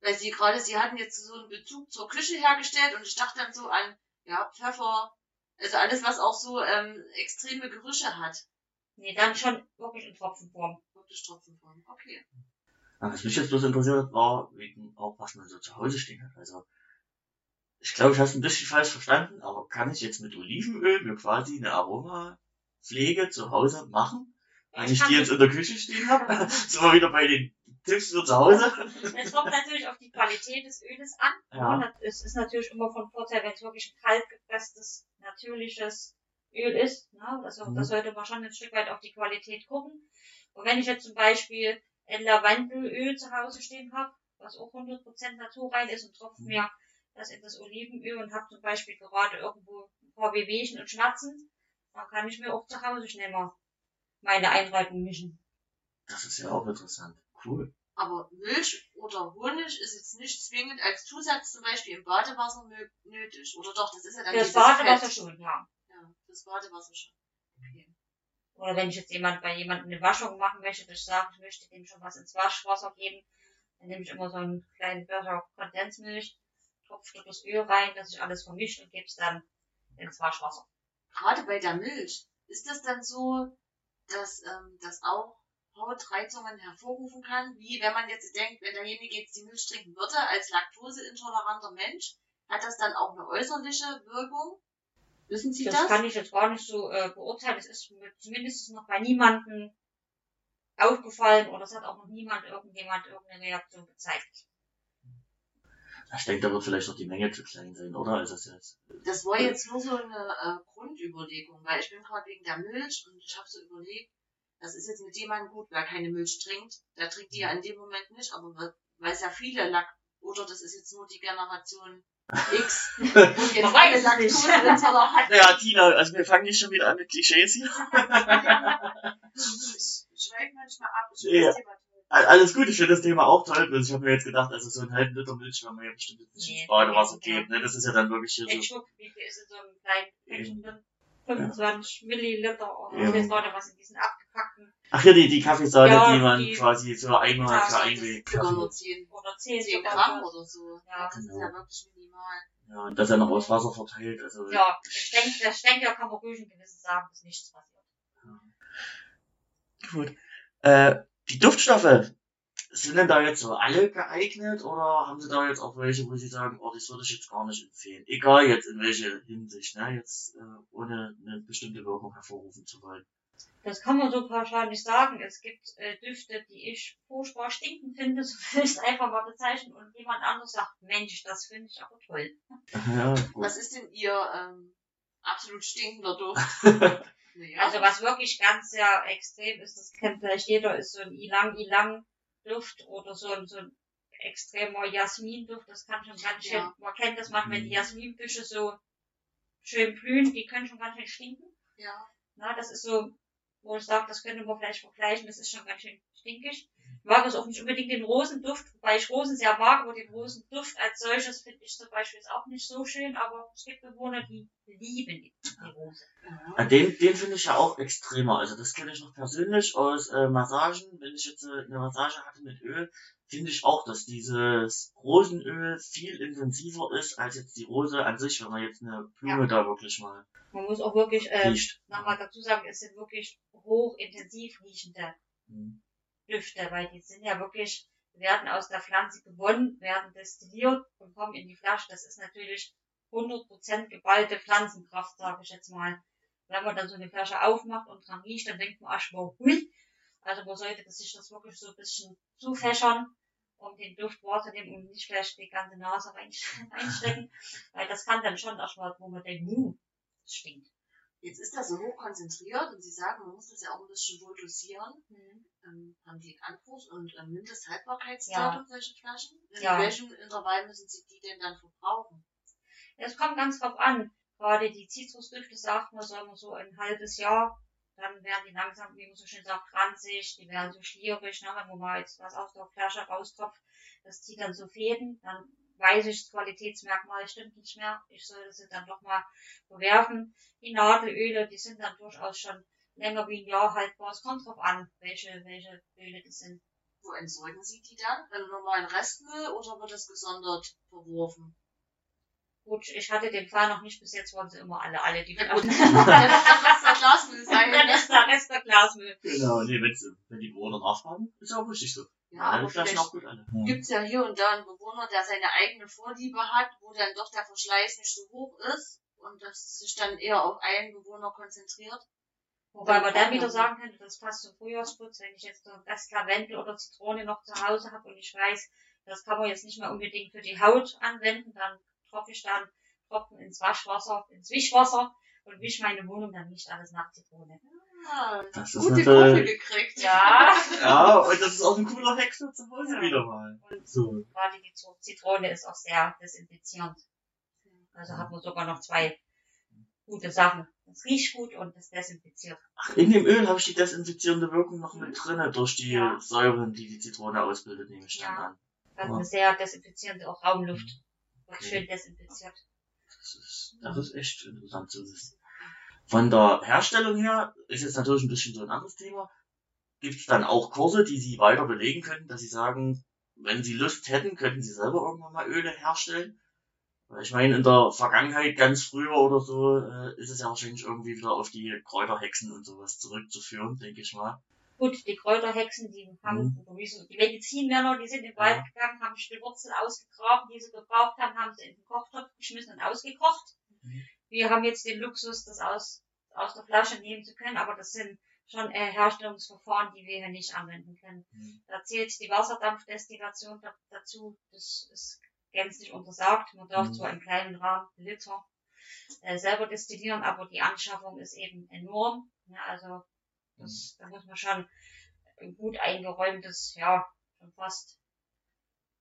Weil Sie gerade, Sie hatten jetzt so einen Bezug zur Küche hergestellt und ich dachte dann so an, ja, Pfeffer, also alles, was auch so ähm, extreme Gerüche hat. Nee, dann schon wirklich in Tropfenform. Wirklich Tropfenform. Okay. Aber Was mich jetzt bloß interessiert war, wegen auch was man so zu Hause stehen hat. Also, ich glaube, ich habe es ein bisschen falsch verstanden, aber kann ich jetzt mit Olivenöl mir quasi eine Aromapflege zu Hause machen? Wenn ich die jetzt in der Küche stehen habe? Sind wir wieder bei den Tipps für zu Hause? Es kommt natürlich auf die Qualität des Öles an. Ja. Und es ist natürlich immer von Vorteil, wenn es wirklich ein kalt gepresstes, natürliches Öl ist. Ne? Also, Mhm. da sollte man schon ein Stück weit auf die Qualität gucken. Und wenn ich jetzt zum Beispiel ein Lavendelöl zu Hause stehen habe, was auch 100% naturrein ist und tropfe Mhm. mir das in das Olivenöl und habe zum Beispiel gerade irgendwo ein paar Wehwehchen und Schmerzen, dann kann ich mir auch zu Hause schnell mal meine Einreitung mischen. Das ist ja auch interessant. Cool. Aber Milch oder Honig ist jetzt nicht zwingend als Zusatz zum Beispiel im Badewasser nö- nötig. Oder doch, das ist ja dann Für das Badewasser Fett. schon, ja. Ja, fürs Badewasser schon. Okay. Oder wenn ich jetzt jemand bei jemandem eine Waschung machen möchte, dass ich sage, ich möchte dem schon was ins Waschwasser geben, dann nehme ich immer so einen kleinen Becher Kondensmilch, tropfe das Öl rein, dass ich alles vermischt und gebe es dann ins Waschwasser. Gerade bei der Milch, ist das dann so, dass ähm, das auch Hautreizungen hervorrufen kann? Wie wenn man jetzt denkt, wenn derjenige jetzt die Milch trinken würde, als laktoseintoleranter Mensch, hat das dann auch eine äußerliche Wirkung? Wissen Sie Das, das? kann ich jetzt gar nicht so äh, beurteilen. Es ist mir zumindest noch bei niemandem aufgefallen oder es hat auch noch niemand irgendjemand irgendeine Reaktion gezeigt. Ich denke, da wird vielleicht auch die Menge zu klein sein, oder? Also, das jetzt, Das war jetzt nur so eine äh, Grundüberlegung, weil ich bin gerade wegen der Milch und ich habe so überlegt, das ist jetzt mit jemandem gut, wer keine Milch trinkt, der trinkt die ja in dem Moment nicht, aber weil- weil es ja viele Lack, oder das ist jetzt nur die Generation X, wo jetzt weiß es nicht. Laktoseintolerant naja, Tina, also wir fangen nicht schon wieder an mit Klischees hier. Ich schweige manchmal ab, ich Ja. finde das Thema toll. All- Alles gut, ich finde das Thema auch toll. bloß Ich habe mir jetzt gedacht, also so einen halben Liter Milch, wenn man ja bestimmt jetzt nicht Nee, Badewasser nee, geben, ne? Das ist ja dann wirklich hier Ein so. Schluck, wie viel ist in so einem kleinen Päckchen Eben. drin? 25 Milliliter oder Ja. ich weiß gar nicht, was in diesen abgepackten Ach ja, die, die Kaffeesahne, Ja, die man die- quasi so einmal Ja, für das einen Das Weg. ist sogar nur 10, oder 10, 10 sogar Gramm oder so. Ja. Das ist ja wirklich minimal. Ja, und das ja noch aus Wasser verteilt. Also, Ja, ich denke, ich denke, da kann man ruhig ein gewisses sagen, dass nichts passiert. Gut. Äh, die Duftstoffe, sind denn da jetzt so alle geeignet oder haben Sie da jetzt auch welche, wo Sie sagen, oh, das würde ich jetzt gar nicht empfehlen? Egal jetzt in welche Hinsicht, ne? Jetzt äh, ohne eine bestimmte Wirkung hervorrufen zu wollen. Das kann man so pauschal nicht sagen. Es gibt äh, Düfte, die ich furchtbar stinkend finde, so will ich es einfach mal bezeichnen. Und jemand anderes sagt, Mensch, das finde ich aber toll. Ja. Was ist denn Ihr ähm, absolut stinkender Duft. naja. Also was wirklich ganz sehr extrem ist, das kennt vielleicht jeder, ist so ein Ilang-Ilang-Duft oder so ein, so ein extremer Jasmin-Duft. Das kann schon ganz schön, Ja. man kennt das manchmal, wenn die Mhm. Jasminbüsche so schön blühen, die können schon ganz schön stinken. ja. Na, das ist so, wo ich sage, das könnte man vielleicht vergleichen, das ist schon ganz schön stinkig. Ich mag es auch nicht unbedingt den Rosenduft, wobei ich Rosen sehr mag, aber den Rosenduft als solches finde ich zum Beispiel jetzt auch nicht so schön, aber es gibt Bewohner, die lieben die, die Rose. Ja, den, den finde ich ja auch extremer. Also das kenne ich noch persönlich aus äh, Massagen. Wenn ich jetzt äh, eine Massage hatte mit Öl, finde ich auch, dass dieses Rosenöl viel intensiver ist als jetzt die Rose an sich, wenn man jetzt eine Blume da wirklich mal Man muss auch wirklich äh, nochmal dazu sagen, es sind wirklich hochintensiv riechende Mhm. Düfte, weil die sind ja wirklich, werden aus der Pflanze gewonnen, werden destilliert und kommen in die Flasche. Das ist natürlich 100% geballte Pflanzenkraft, sage ich jetzt mal. Wenn man dann so eine Flasche aufmacht und dran riecht, dann denkt man erstmal, hui. Also man sollte sich das wirklich so ein bisschen zufächern, um den Duft wahrzunehmen und nicht vielleicht die ganze Nase reinste- reinstecken, weil das kann dann schon erstmal, wo man denkt, hm, das stinkt. Jetzt ist das so hoch konzentriert und Sie sagen, man muss das ja auch ein bisschen wohl dosieren. Ähm, haben die einen Anspruch und ähm, Mindesthaltbarkeitsdatum solche Flaschen? In Ja. welchem Intervall müssen Sie die denn dann verbrauchen? Es kommt ganz drauf an. Gerade die Zitrusdüfte sagt man, sagen wir so ein halbes Jahr. Dann werden die langsam, wie man so schön sagt, ranzig, die werden so schlierig, ne, wenn man mal jetzt was aus der Flasche raustropft, das zieht dann so Fäden, dann weiß ich, das Qualitätsmerkmal stimmt nicht mehr. Ich sollte sie dann doch mal bewerfen. Die Nadelöle, die sind dann durchaus schon länger wie ein Jahr haltbar. Es kommt drauf an, welche, welche Öle das sind. Wo entsorgen Sie die dann? Im normalen Restmüll oder wird das gesondert verworfen? Gut, ich hatte den Fall noch nicht, bis jetzt waren sie immer alle, alle die Ja, gut. Dann muss der Glasmüll sein. Dann ist der Rest der Glasmüll. Genau, nee, wenn's, wenn die Bewohner nachfragen, ist auch richtig so. Ja, Alle aber Flaschen vielleicht auch gut alle. gibt's ja hier und da einen Bewohner, der seine eigene Vorliebe hat, wo dann doch der Verschleiß nicht so hoch ist und das sich dann eher auf einen Bewohner konzentriert. Wobei man dann wieder sagen könnte, das passt zum Frühjahrsputz, wenn ich jetzt so Rest Lavendel oder Zitrone noch zu Hause habe und ich weiß, das kann man jetzt nicht mehr unbedingt für die Haut anwenden, dann tropfe ich dann Tropfen ins Waschwasser, ins Wischwasser und wisch meine Wohnung dann nicht alles nach Zitrone. Ah, Das ist gute Kurve gekriegt. Ja. Ja, und das ist auch ein cooler Hex für zu Hause Ja. wieder mal. Und So. gerade die Zitrone ist auch sehr desinfizierend. Also hat man sogar noch zwei gute Sachen. Das riecht gut und das desinfiziert. Ach, in dem Öl habe ich die desinfizierende Wirkung noch mit drinne durch die Ja. Säuren, die die Zitrone ausbildet, nehme ich dann Ja. an. Hat Ja. eine sehr desinfizierende auch Raumluft. Okay. schön desinfiziert. Das ist, das ist echt interessant zu wissen. Von der Herstellung her ist jetzt natürlich ein bisschen so ein anderes Thema. Gibt es dann auch Kurse, die Sie weiter belegen können, dass Sie sagen, wenn Sie Lust hätten, könnten Sie selber irgendwann mal Öle herstellen? Weil ich meine, in der Vergangenheit, ganz früher oder so, äh, ist es ja wahrscheinlich irgendwie wieder auf die Kräuterhexen und sowas zurückzuführen, denke ich mal. Gut, die Kräuterhexen, die haben, so, die Medizinmänner, die sind in den Wald gegangen, haben sich die Wurzel ausgegraben, die sie gebraucht haben, haben sie in den Kochtopf geschmissen und ausgekocht. Mhm. Wir haben jetzt den Luxus, das aus, aus der Flasche nehmen zu können, aber das sind schon äh, Herstellungsverfahren, die wir hier nicht anwenden können. Mhm. Da zählt die Wasserdampfdestillation da, dazu, das ist gänzlich untersagt. Man darf Mhm. zwar in kleinen Rahmen Liter äh, selber destillieren, aber die Anschaffung ist eben enorm. Ja, also das, da muss man schon ein gut eingeräumtes, ja, schon fast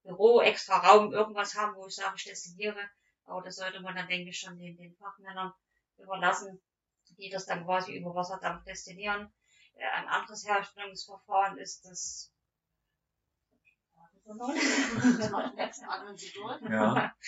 Büro, extra Raum, irgendwas haben, wo ich sage, ich destilliere. Aber das sollte man dann, denke ich, schon den, den Fachmännern überlassen, die das dann quasi über Wasserdampf destillieren. Äh, ein anderes Herstellungsverfahren ist das Das atmen Sie durch. Ja.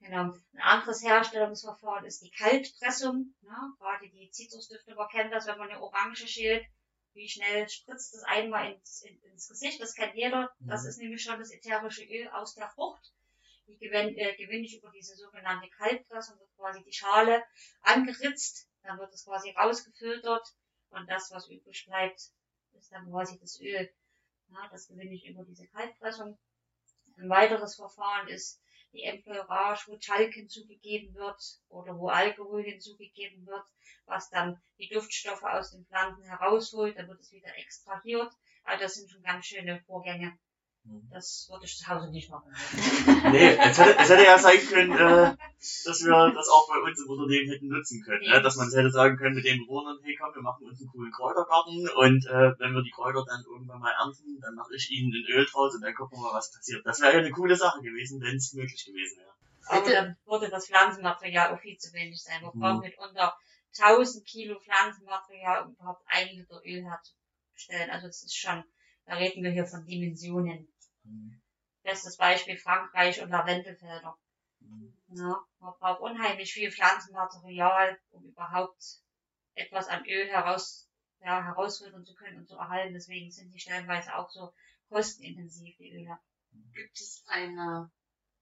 Genau. Ein anderes Herstellungsverfahren ist die Kaltpressung. Ja, gerade die Zitrusdüfte, man kennt das, wenn man eine Orange schält. Wie schnell spritzt das einmal ins, in, ins Gesicht? Das kennt jeder. Das Mhm. ist nämlich schon das ätherische Öl aus der Frucht. Die gewinne, äh, gewinne ich über diese sogenannte Kaltpressung, wird quasi die Schale angeritzt, dann wird es quasi rausgefiltert und das, was übrig bleibt, ist dann quasi das Öl. Ja, das gewinne ich über diese Kaltpressung. Ein weiteres Verfahren ist die Empleurage, wo Talg hinzugegeben wird oder wo Alkohol hinzugegeben wird, was dann die Duftstoffe aus den Pflanzen herausholt, dann wird es wieder extrahiert. Also das sind schon ganz schöne Vorgänge. Mhm. Das würde ich zu Hause nicht machen. Nee, es hätte, es hätte ja sein können, äh, dass wir das auch bei uns im Unternehmen hätten nutzen können. Ja. Ne? Dass man hätte sagen können mit den Bewohnern, hey komm, wir machen uns einen coolen Kräutergarten und äh, wenn wir die Kräuter dann irgendwann mal ernten, dann mache ich ihnen ein Öl draus und dann gucken wir mal, was passiert. Das wäre ja eine coole Sache gewesen, wenn es möglich gewesen wäre. Aber dann würde das Pflanzenmaterial auch viel zu wenig sein. Man Mhm. braucht mitunter 1000 Kilo Pflanzenmaterial, um überhaupt ein Liter Öl herzustellen. Also das ist schon, da reden wir hier von Dimensionen. Bestes Beispiel Frankreich und Lavendelfelder. Ja, man braucht unheimlich viel Pflanzenmaterial, um überhaupt etwas an Öl heraus, ja, herausfiltern zu können und zu erhalten. Deswegen sind die stellenweise auch so kostenintensiv, die Öle. Gibt es eine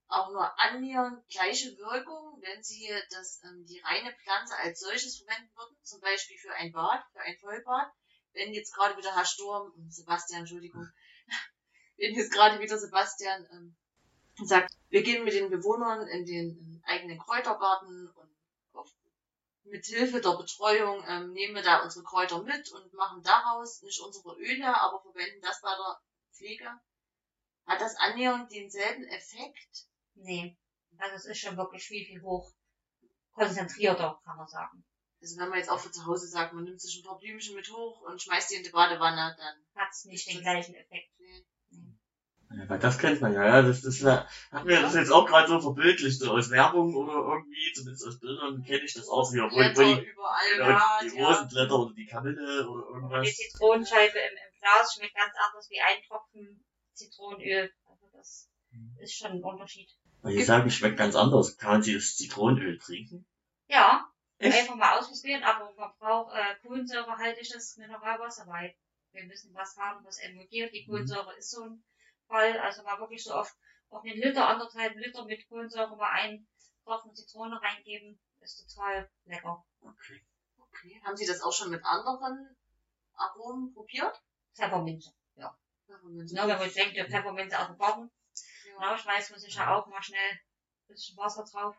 auch nur annähernd gleiche Wirkung, wenn Sie das, ähm, die reine Pflanze als solches verwenden würden, zum Beispiel für ein Bad, für ein Vollbad? Wenn jetzt gerade wieder Herr Sturm, Sebastian, Entschuldigung, wenn jetzt gerade wieder Sebastian ähm, sagt, wir gehen mit den Bewohnern in den ähm, eigenen Kräutergarten und auf, mit Hilfe der Betreuung ähm, nehmen wir da unsere Kräuter mit und machen daraus nicht unsere Öle, aber verwenden das bei der Pflege. Hat das annähernd denselben Effekt? Nee. Also es ist schon wirklich viel, viel hoch konzentrierter, kann man sagen. Also wenn man jetzt auch für zu Hause sagt, man nimmt sich ein paar Blümchen mit hoch und schmeißt die in die Badewanne, dann Hat's nicht den gleichen Effekt. nee. Ja, weil das kennt man ja, ja. Das, das wär, hat mir das jetzt auch gerade so verbildlicht, so aus Werbung oder irgendwie, zumindest aus Bildern kenne ich das auch hier. Wo, wo Blätter die, überall ja, ja, die ja. Rosenblätter oder die Kamille oder Und die irgendwas. Zitronenscheibe im, im Glas schmeckt ganz anders wie ein Tropfen Zitronenöl. Also das ist schon ein Unterschied. Weil die sagen, schmeckt ganz anders. Kann man sie das Zitronenöl trinken? Ja, Echt? einfach mal ausprobieren, aber man braucht äh, kohlensäurehaltiges Mineralwasser, weil wir müssen was haben, was emulgiert. Die Mhm. Kohlensäure ist so ein Fall, also mal wirklich so oft auf einen Liter, anderthalb Liter mit Kohlensäure mal einen Tropfen Zitrone reingeben, ist total lecker. Okay. Okay. Haben Sie das auch schon mit anderen Aromen probiert? Pfefferminze. Ja, Ja, wenn man denkt, der Pfefferminze aus dem Garten, ja. genau, schmeißt man sich ja auch mal schnell ein bisschen Wasser drauf.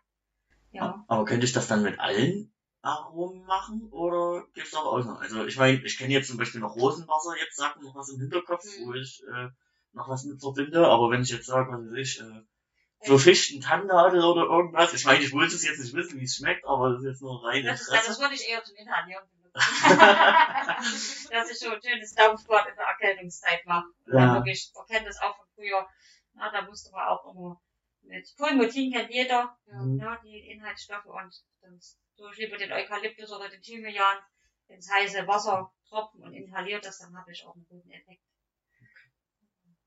Ja. Aber könnte ich das dann mit allen Aromen machen oder gibt's auch Ausnahmen? Also ich meine, ich kenne jetzt zum Beispiel noch Rosenwasser, jetzt sagt mir noch was im Hinterkopf, Mhm. wo ich äh, noch was mit verbinde, aber wenn ich jetzt sage, was weiß ich, äh, so Fichten, Tannennadel oder irgendwas, ich meine, ich wollte es jetzt nicht wissen, wie es schmeckt, aber das ist jetzt nur rein Das, ist, das würde ich eher zum Inhalieren benutzen. dass ich so ein schönes Dampfbad in der Erkältungszeit mache. Ja. Ja. Wirklich, man kennt das auch von früher. Na, da musste man auch immer mit Pulmotin kennt jeder, Ja. Mhm. ja, die Inhaltsstoffe und dann durch lieber den Eukalyptus oder den Thymian ins heiße Wasser tropfen und inhaliert das, dann habe ich auch einen guten Effekt.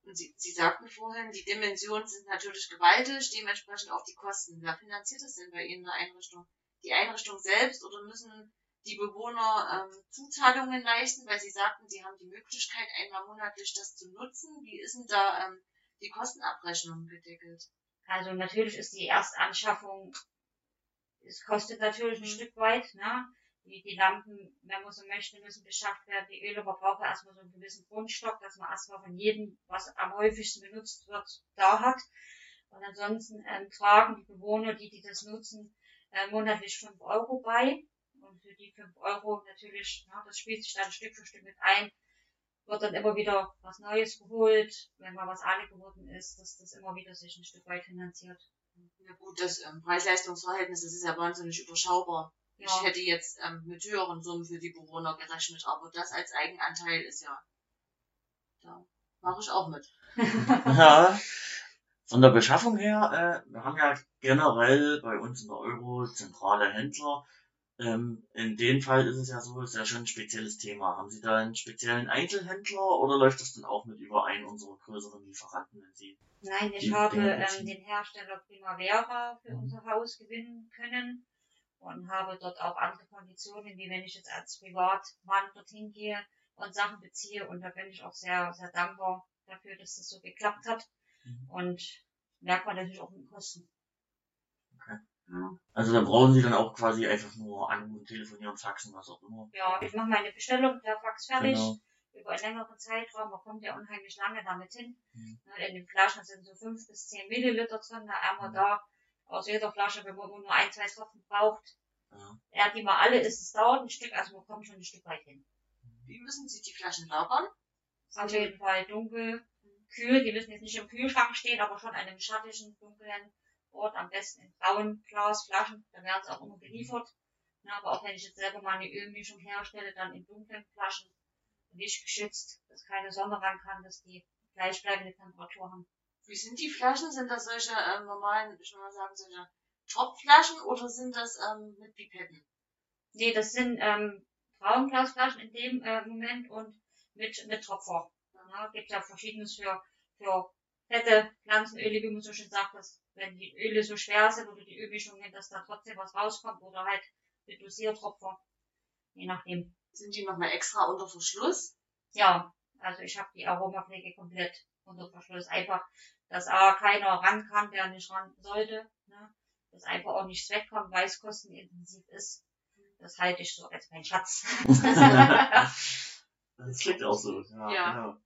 Und Sie, Sie sagten vorhin, die Dimensionen sind natürlich gewaltig, dementsprechend auch die Kosten. Wer finanziert das denn bei Ihnen in der Einrichtung? Die Einrichtung selbst oder müssen die Bewohner ähm, Zuzahlungen leisten, weil Sie sagten, Sie haben die Möglichkeit, einmal monatlich das zu nutzen? Wie ist denn da ähm, die Kostenabrechnung gedeckelt? Also natürlich ist die Erstanschaffung, es kostet natürlich ein Stück weit, ne? Die, die Lampen, wenn man so möchte, müssen beschafft werden. Die Öle, man braucht erstmal so einen gewissen Grundstock, dass man erstmal von jedem, was am häufigsten benutzt wird, da hat. Und ansonsten ähm, tragen die Bewohner, die, die das nutzen, äh, monatlich 5 Euro bei. Und für die 5 Euro natürlich, na, das spielt sich dann Stück für Stück mit ein, wird dann immer wieder was Neues geholt, wenn mal was alle geworden ist, dass das immer wieder sich ein Stück weit finanziert. Ja gut, das ähm, Preis-Leistungs-Verhältnis, das ist ja wahnsinnig überschaubar. Ich Ja. hätte jetzt ähm, mit höheren Summen für die Bewohner gerechnet, aber das als Eigenanteil ist ja, da mache ich auch mit. Ja. Von der Beschaffung her, äh, wir haben ja generell bei uns in der Euro zentrale Händler. Ähm, in dem Fall ist es ja so, ist ja schon ein spezielles Thema. Haben Sie da einen speziellen Einzelhändler oder läuft das dann auch mit über einen unserer größeren Lieferanten, wenn Sie? Nein, ich habe ähm, den Hersteller Primavera für Mhm. unser Haus gewinnen können und habe dort auch andere Konditionen, wie wenn ich jetzt als Privatmann dorthin gehe und Sachen beziehe. Und da bin ich auch sehr, sehr dankbar dafür, dass das so geklappt hat. Mhm. Und merkt man natürlich auch den Kosten. Okay. Ja. Also da brauchen Sie dann auch quasi einfach nur anrufen, telefonieren, faxen, was auch immer. ja, ich mache meine Bestellung per Fax fertig. Genau. Über einen längeren Zeitraum, man kommt ja unheimlich lange damit hin. Mhm. In den Flaschen sind so fünf bis zehn Milliliter drin, da einmal Mhm. da aus jeder Flasche, wenn man nur ein, zwei Tropfen braucht. Ja. Ja, die mal alle ist es dauert ein Stück, also man kommt schon ein Stück weit hin. Wie müssen Sie die Flaschen lagern? Auf jeden Fall dunkel, kühl, die müssen jetzt nicht im Kühlschrank stehen, aber schon an einem schattigen, dunklen Ort, am besten in grauen Glasflaschen, da werden sie auch immer geliefert. Ja, aber auch wenn ich jetzt selber mal eine Ölmischung herstelle, dann in dunklen Flaschen, nicht geschützt, dass keine Sonne ran kann, dass die gleichbleibende Temperatur haben. Wie sind die Flaschen? Sind das solche ähm, normalen, ich will mal sagen, solche Topflaschen oder sind das ähm, mit Pipetten? Nee, das sind ähm, Braunglasflaschen in dem äh, Moment und mit, mit Tropfer. Ja, gibt ja verschiedenes für, für fette Pflanzenöle, wie man so schön sagt, dass wenn die Öle so schwer sind oder die Ölmischungen, dass da trotzdem was rauskommt oder halt mit Dosiertropfer. Je nachdem. Sind die nochmal extra unter Verschluss? Ja, also ich habe die Aromapflege komplett unter Verschluss. Einfach, dass A keiner ran kann, der nicht ran sollte. Ne? Dass einfach auch nichts wegkommt, weil es kostenintensiv ist. Das halte ich so als mein Schatz. Das klingt auch so. Ja, Ja. Genau.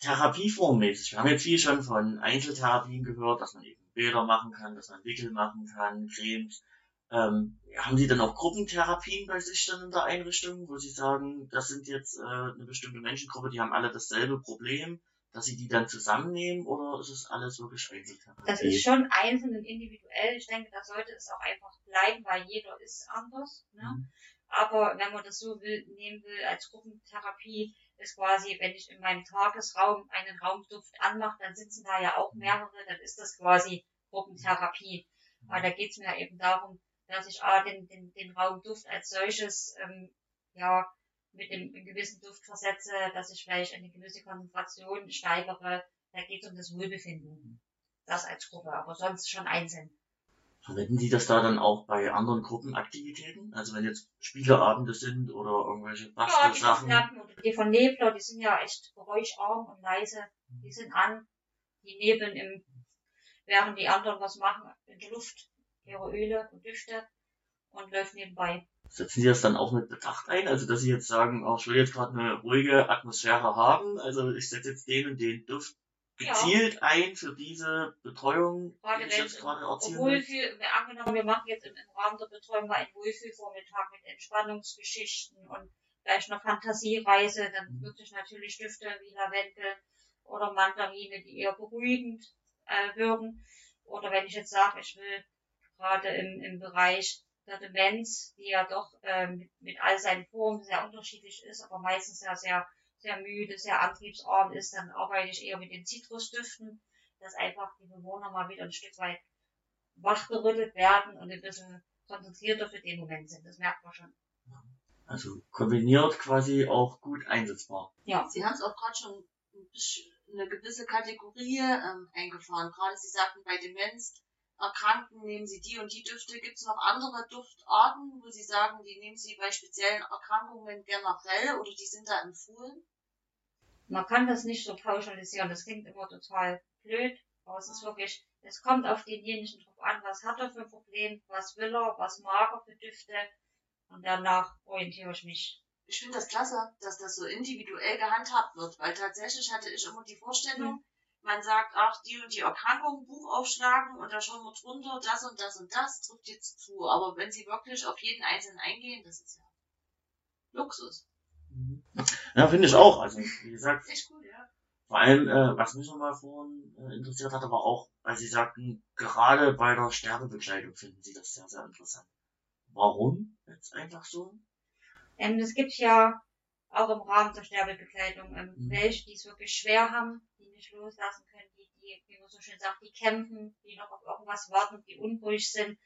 Therapieformmäßig. Wir haben jetzt viel schon von Einzeltherapien gehört, dass man eben Bilder machen kann, dass man Wickel machen kann, Cremes. Ähm, haben Sie dann auch Gruppentherapien bei sich dann in der Einrichtung, wo Sie sagen, das sind jetzt äh, eine bestimmte Menschengruppe, die haben alle dasselbe Problem, dass Sie die dann zusammennehmen oder ist es alles wirklich Einzeltherapie? Das ist schon einzeln und individuell. Ich denke, da sollte es auch einfach bleiben, weil jeder ist anders. Ne? Mhm. Aber wenn man das so will, nehmen will als Gruppentherapie, ist quasi, wenn ich in meinem Tagesraum einen Raumduft anmache, dann sitzen da ja auch mehrere, dann ist das quasi Gruppentherapie. Aber da geht es mir eben darum, dass ich A, den, den, den Raumduft als solches ähm, ja mit dem einem gewissen Duft versetze, dass ich vielleicht eine gewisse Konzentration steigere. Da geht es um das Wohlbefinden. Das als Gruppe, aber sonst schon einzeln. Verwenden Sie das da dann auch bei anderen Gruppenaktivitäten? Also wenn jetzt Spieleabende sind oder irgendwelche Ja, die Bastelsachen? Lampen oder die von Nebler, die sind ja echt geräuscharm und leise. Die sind an, die nebeln im, während die anderen was machen in der Luft, ihre Öle und Düfte und läuft nebenbei. Setzen Sie das dann auch mit Bedacht ein? Also dass Sie jetzt sagen, oh, ich will jetzt gerade eine ruhige Atmosphäre haben, also ich setze jetzt den und den Duft Ja. gezielt ein für diese Betreuung, Gerade die ich jetzt gerade will. Wohlfühl, wir angenommen, wir machen jetzt im, im Rahmen der Betreuung mal einen Wohlfühlvormittag mit Entspannungsgeschichten und vielleicht eine Fantasiereise, dann Mhm. wirklich natürlich Düfte wie Lavendel oder Mandarine, die eher beruhigend äh, wirken. Oder wenn ich jetzt sage, ich will gerade im, im Bereich der Demenz, die ja doch ähm, mit, all seinen Formen sehr unterschiedlich ist, aber meistens ja sehr, sehr müde, sehr antriebsarm ist, dann arbeite ich eher mit den Zitrusdüften, dass einfach die Bewohner mal wieder ein Stück weit wachgerüttelt werden und ein bisschen konzentrierter für den Moment sind. Das merkt man schon. Also kombiniert quasi auch gut einsetzbar. Ja. Sie haben es auch gerade schon ein bisschen eine gewisse Kategorie ähm, eingefahren. Gerade Sie sagten, bei Demenz Erkrankten nehmen Sie die und die Düfte. Gibt es noch andere Duftarten, wo Sie sagen, die nehmen Sie bei speziellen Erkrankungen generell oder die sind da empfohlen? Man kann das nicht so pauschalisieren. Das klingt immer total blöd, aber es ist wirklich, es kommt auf denjenigen drauf an, was hat er für ein Problem, was will er, was mag er für Düfte und danach orientiere ich mich. Ich finde das klasse, dass das so individuell gehandhabt wird, weil tatsächlich hatte ich immer die Vorstellung, man sagt, ach, die und die Erkrankung, Buch aufschlagen und da schauen wir drunter, das und das und das trifft jetzt zu. Aber wenn Sie wirklich auf jeden Einzelnen eingehen, das ist ja Luxus. Ja, finde ich auch. Also wie gesagt, Echt gut, ja. Vor allem, äh, was mich nochmal vorhin äh, interessiert hat, aber auch, weil Sie sagten, gerade bei der Sterbebekleidung finden Sie das sehr, sehr interessant. Warum? Jetzt einfach so? Ähm, es gibt ja auch im Rahmen der Sterbebekleidung ähm, Mhm. welche, die es wirklich schwer haben, die nicht loslassen können, die, die, wie man so schön sagt, die kämpfen, die noch auf irgendwas warten, die unruhig sind,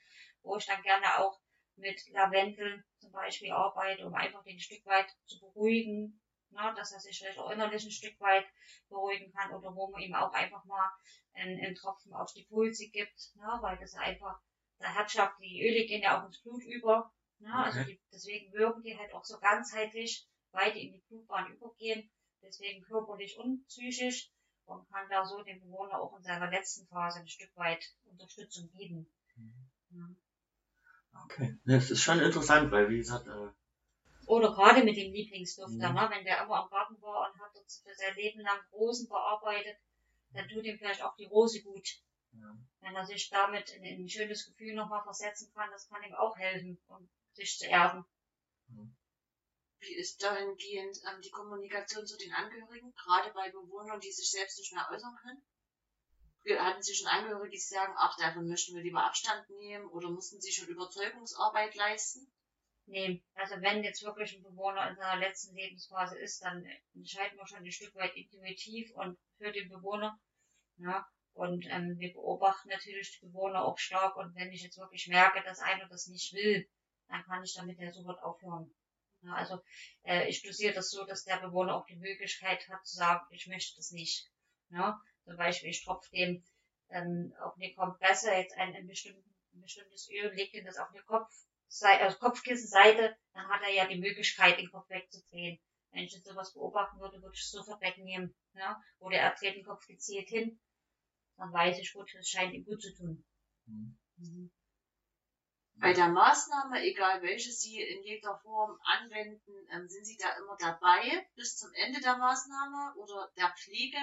wo ich dann gerne auch mit Lavendel zum Beispiel arbeite, um einfach den ein Stück weit zu beruhigen, ne, dass er sich vielleicht auch innerlich ein Stück weit beruhigen kann oder wo man ihm auch einfach mal einen, einen Tropfen auf die Pulse gibt, ne, weil das einfach der Herzschlag, die Öle gehen ja auch ins Blut über, ne, also Okay. die, deswegen wirken die halt auch so ganzheitlich, weil die in die Blutbahn übergehen, deswegen körperlich und psychisch und kann da so dem Bewohner auch in seiner letzten Phase ein Stück weit Unterstützung bieten. Ja. Okay. Es ist schon interessant, weil wie gesagt, äh, Oder gerade mit dem Lieblingsdufter, Mhm. ne? wenn der immer am Garten war und hat dort für sein Leben lang Rosen bearbeitet, dann tut ihm vielleicht auch die Rose gut. ja. Wenn er sich damit in, in ein schönes Gefühl nochmal versetzen kann, das kann ihm auch helfen, um sich zu erden. Wie ist dahingehend ähm, die Kommunikation zu den Angehörigen, gerade bei Bewohnern, die sich selbst nicht mehr äußern können? hatten Sie schon Angehörige, die sagen, ach, davon möchten wir lieber Abstand nehmen oder mussten Sie schon Überzeugungsarbeit leisten? Nee, also wenn jetzt wirklich ein Bewohner in seiner letzten Lebensphase ist, dann entscheiden wir schon ein Stück weit intuitiv und für den Bewohner. Ja, und ähm, wir beobachten natürlich die Bewohner auch stark und wenn ich jetzt wirklich merke, dass einer das nicht will, dann kann ich damit ja sofort aufhören. Ja, also äh, ich dosiere das so, dass der Bewohner auch die Möglichkeit hat zu sagen, ich möchte das nicht. Ja, zum Beispiel, ich tropfe dem ähm, auf eine Kompresse jetzt ein, ein, ein bestimmtes Öl, lege ihm das auf eine Kopf, also Kopfkissenseite, dann hat er ja die Möglichkeit, den Kopf wegzudrehen. Wenn ich jetzt sowas beobachten würde, würde ich es sofort wegnehmen. Ja? Oder er dreht den Kopf gezielt hin, dann weiß ich, gut, es scheint ihm gut zu tun. Mhm. Mhm. Bei der Maßnahme, egal welche Sie in jeder Form anwenden, ähm, sind Sie da immer dabei bis zum Ende der Maßnahme oder der Pflege?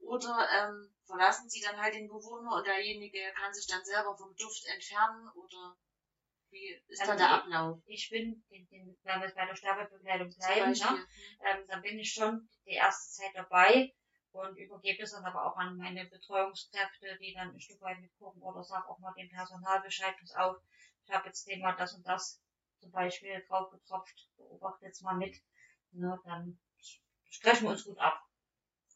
Oder ähm, verlassen Sie dann halt den Bewohner und derjenige kann sich dann selber vom Duft entfernen? Oder wie ist also da der Ablauf? Ich bin, den, den, wenn wir bei der Sterbebegleitung bleiben, ne, ähm, dann bin ich schon die erste Zeit dabei und übergebe es dann aber auch an meine Betreuungskräfte, die dann ein Stück weit mitgucken oder sage auch mal dem Personal Bescheid, pass auf, ich habe jetzt Thema das und das zum Beispiel drauf getropft, beobachte jetzt mal mit, ne, dann sprechen wir uns gut ab.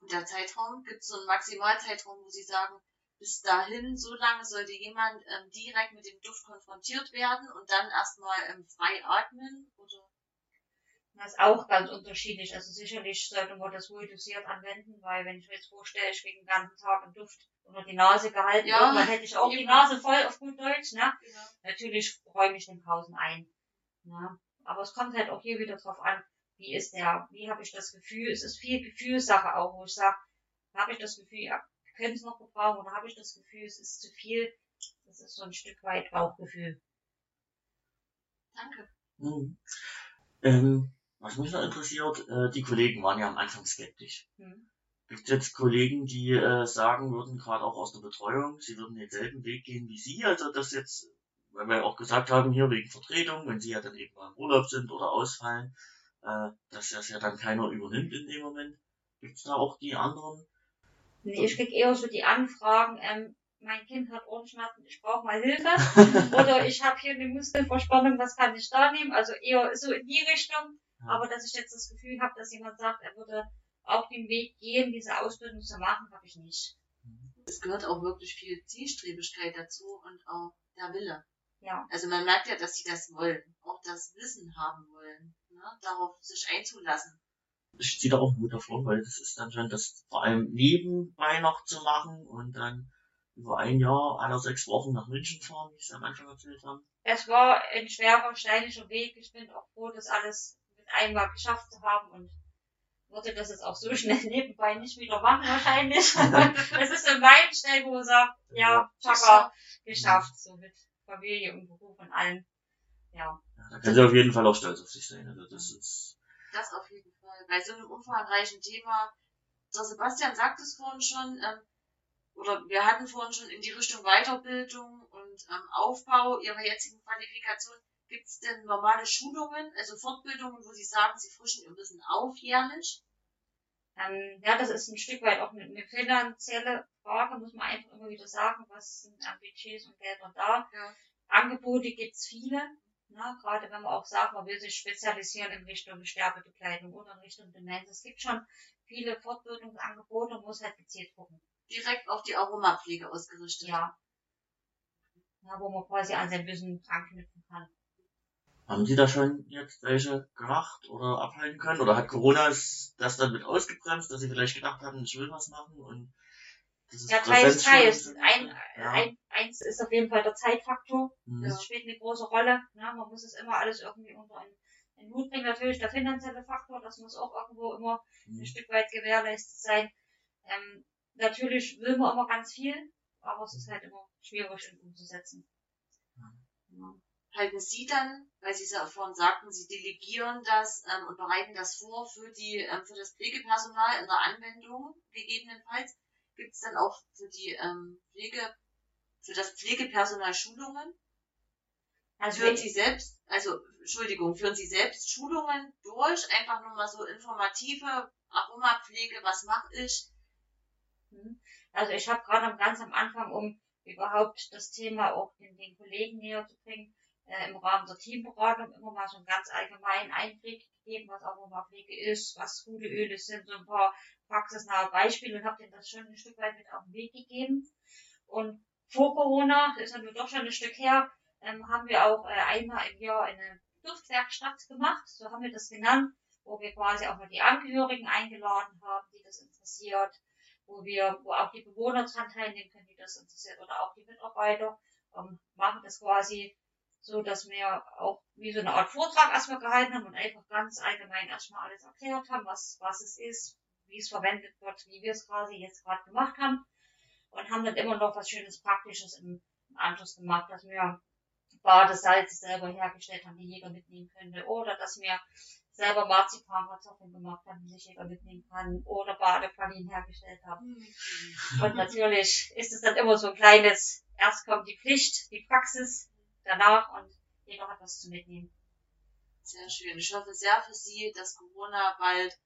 Und der Zeitraum, gibt es so einen Maximalzeitraum, wo Sie sagen, bis dahin, so lange sollte jemand ähm, direkt mit dem Duft konfrontiert werden und dann erstmal ähm, frei atmen? Oder? Das ist auch ganz unterschiedlich. Also sicherlich sollte man das wohl dosiert anwenden, weil wenn ich mir jetzt vorstelle, ich kriege den ganzen Tag einen Duft unter die Nase gehalten, ja, irgendwann hätte ich auch eben. die Nase voll auf gut Deutsch, ne? Genau. Natürlich räume ich den Pausen ein. Ne? Aber es kommt halt auch hier wieder drauf an, wie ist der, wie habe ich das Gefühl, es ist viel Gefühlssache auch, wo ich sage, habe ich das Gefühl, ja, können es noch gebrauchen oder habe ich das Gefühl, es ist zu viel. Das ist so ein Stück weit Bauchgefühl. Danke. Mhm. Ähm, was mich noch interessiert, äh, die Kollegen waren ja am Anfang skeptisch. Mhm. Gibt es jetzt Kollegen, die äh, sagen würden, gerade auch aus der Betreuung, sie würden denselben Weg gehen wie Sie, also das jetzt, weil wir auch gesagt haben, hier wegen Vertretung, wenn Sie ja dann eben mal im Urlaub sind oder ausfallen, äh, dass das ja dann keiner übernimmt in dem Moment. Gibt es da auch die anderen Nee, ich krieg eher so die Anfragen, ähm, mein Kind hat Ohrenschmerzen, ich brauche mal Hilfe. Oder ich habe hier eine Muskelverspannung, was kann ich da nehmen? Also eher so in die Richtung. Ja. Aber dass ich jetzt das Gefühl habe, dass jemand sagt, er würde auch den Weg gehen, diese Ausbildung zu machen, habe ich nicht. Es gehört auch wirklich viel Zielstrebigkeit dazu und auch der Wille. Ja. Also man merkt ja, dass sie das wollen, auch das Wissen haben wollen, ne? darauf sich einzulassen ich ziehe da auch Mut davor, weil das ist dann schon das vor allem nebenbei noch zu machen und dann über ein Jahr, alle sechs Wochen nach München fahren, wie Sie am Anfang erzählt haben. Es war ein schwerer, steinischer Weg. Ich bin auch froh, das alles einmal geschafft zu haben und würde das jetzt auch so schnell nebenbei nicht wieder machen wahrscheinlich. es ist ein Meilenstein, wo man sagt, ja, Chaka, geschafft, so mit Familie und Beruf und allem. Ja. ja da können Sie auf jeden Fall auch stolz auf sich sein. Also das ist das auf jeden Fall. Bei so einem umfangreichen Thema, der Sebastian sagt es vorhin schon, ähm, oder wir hatten vorhin schon in die Richtung Weiterbildung und ähm, Aufbau Ihrer jetzigen Qualifikation. Gibt es denn normale Schulungen, also Fortbildungen, wo Sie sagen, Sie frischen Ihr Wissen auf jährlich? Ähm, ja, das ist ein Stück weit auch eine, eine finanzielle Frage, muss man einfach immer wieder sagen, was sind an Budgets und Geldern da. Ja. Angebote gibt's viele. Ne? gerade wenn man auch sagt, man will sich spezialisieren in Richtung Sterbebekleidung oder in Richtung Demenz. Es gibt schon viele Fortbildungsangebote, man muss halt gezielt gucken. Direkt auf die Aromapflege ausgerichtet. Ja. ja wo man quasi an sein Wissen anknüpfen kann. Haben Sie da schon jetzt welche gemacht oder abhalten können? Oder hat Corona das dann mit ausgebremst, dass Sie vielleicht gedacht haben, ich will was machen und ja, teils, teils. Ein, ja. ein, eins ist auf jeden Fall der Zeitfaktor. Mhm. Das spielt eine große Rolle. Ne? Man muss es immer alles irgendwie unter einen, einen Hut bringen. Natürlich der finanzielle Faktor, das muss auch irgendwo immer mhm. ein Stück weit gewährleistet sein. Ähm, natürlich will man immer ganz viel, aber es ist halt immer schwierig umzusetzen. Ja. Halten Sie dann, weil Sie es ja vorhin sagten, Sie delegieren das ähm, und bereiten das vor für die ähm, für das Pflegepersonal in der Anwendung gegebenenfalls Gibt es dann auch für die ähm, Pflege, für das Pflegepersonal Schulungen? Also führen Sie selbst, also Entschuldigung, führen Sie selbst Schulungen durch, einfach nur mal so informative Aromapflege, was mache ich? Mhm. Also ich habe gerade ganz am Anfang, um überhaupt das Thema auch den, den Kollegen näher zu bringen, äh, im Rahmen der Teamberatung immer mal so einen ganz allgemeinen Einblick gegeben, was Aromapflege ist, was gute Öle sind, so ein paar praxisnahe Beispiele und habe denen das schon ein Stück weit mit auf den Weg gegeben. Und vor Corona, das ist ja nur doch schon ein Stück her, ähm, haben wir auch äh, einmal im Jahr eine Duftwerkstatt gemacht, so haben wir das genannt, wo wir quasi auch mal die Angehörigen eingeladen haben, die das interessiert, wo wir, wo auch die Bewohner dran teilnehmen können, die das interessiert, oder auch die Mitarbeiter, ähm, machen das quasi so, dass wir auch wie so eine Art Vortrag erstmal gehalten haben und einfach ganz allgemein erstmal alles erklärt haben, was, was es ist, wie es verwendet wird, wie wir es quasi jetzt gerade gemacht haben und haben dann immer noch was Schönes Praktisches im, im Anschluss gemacht, dass wir Badesalz selber hergestellt haben, die jeder mitnehmen könnte oder dass wir selber Marzipankartoffeln gemacht haben, die sich jeder mitnehmen kann oder Badepralinen hergestellt haben. Mhm. Und natürlich ist es dann immer so ein kleines, erst kommt die Pflicht, die Praxis, danach und jeder hat was zu mitnehmen. Sehr schön. Ich hoffe sehr für Sie, dass Corona bald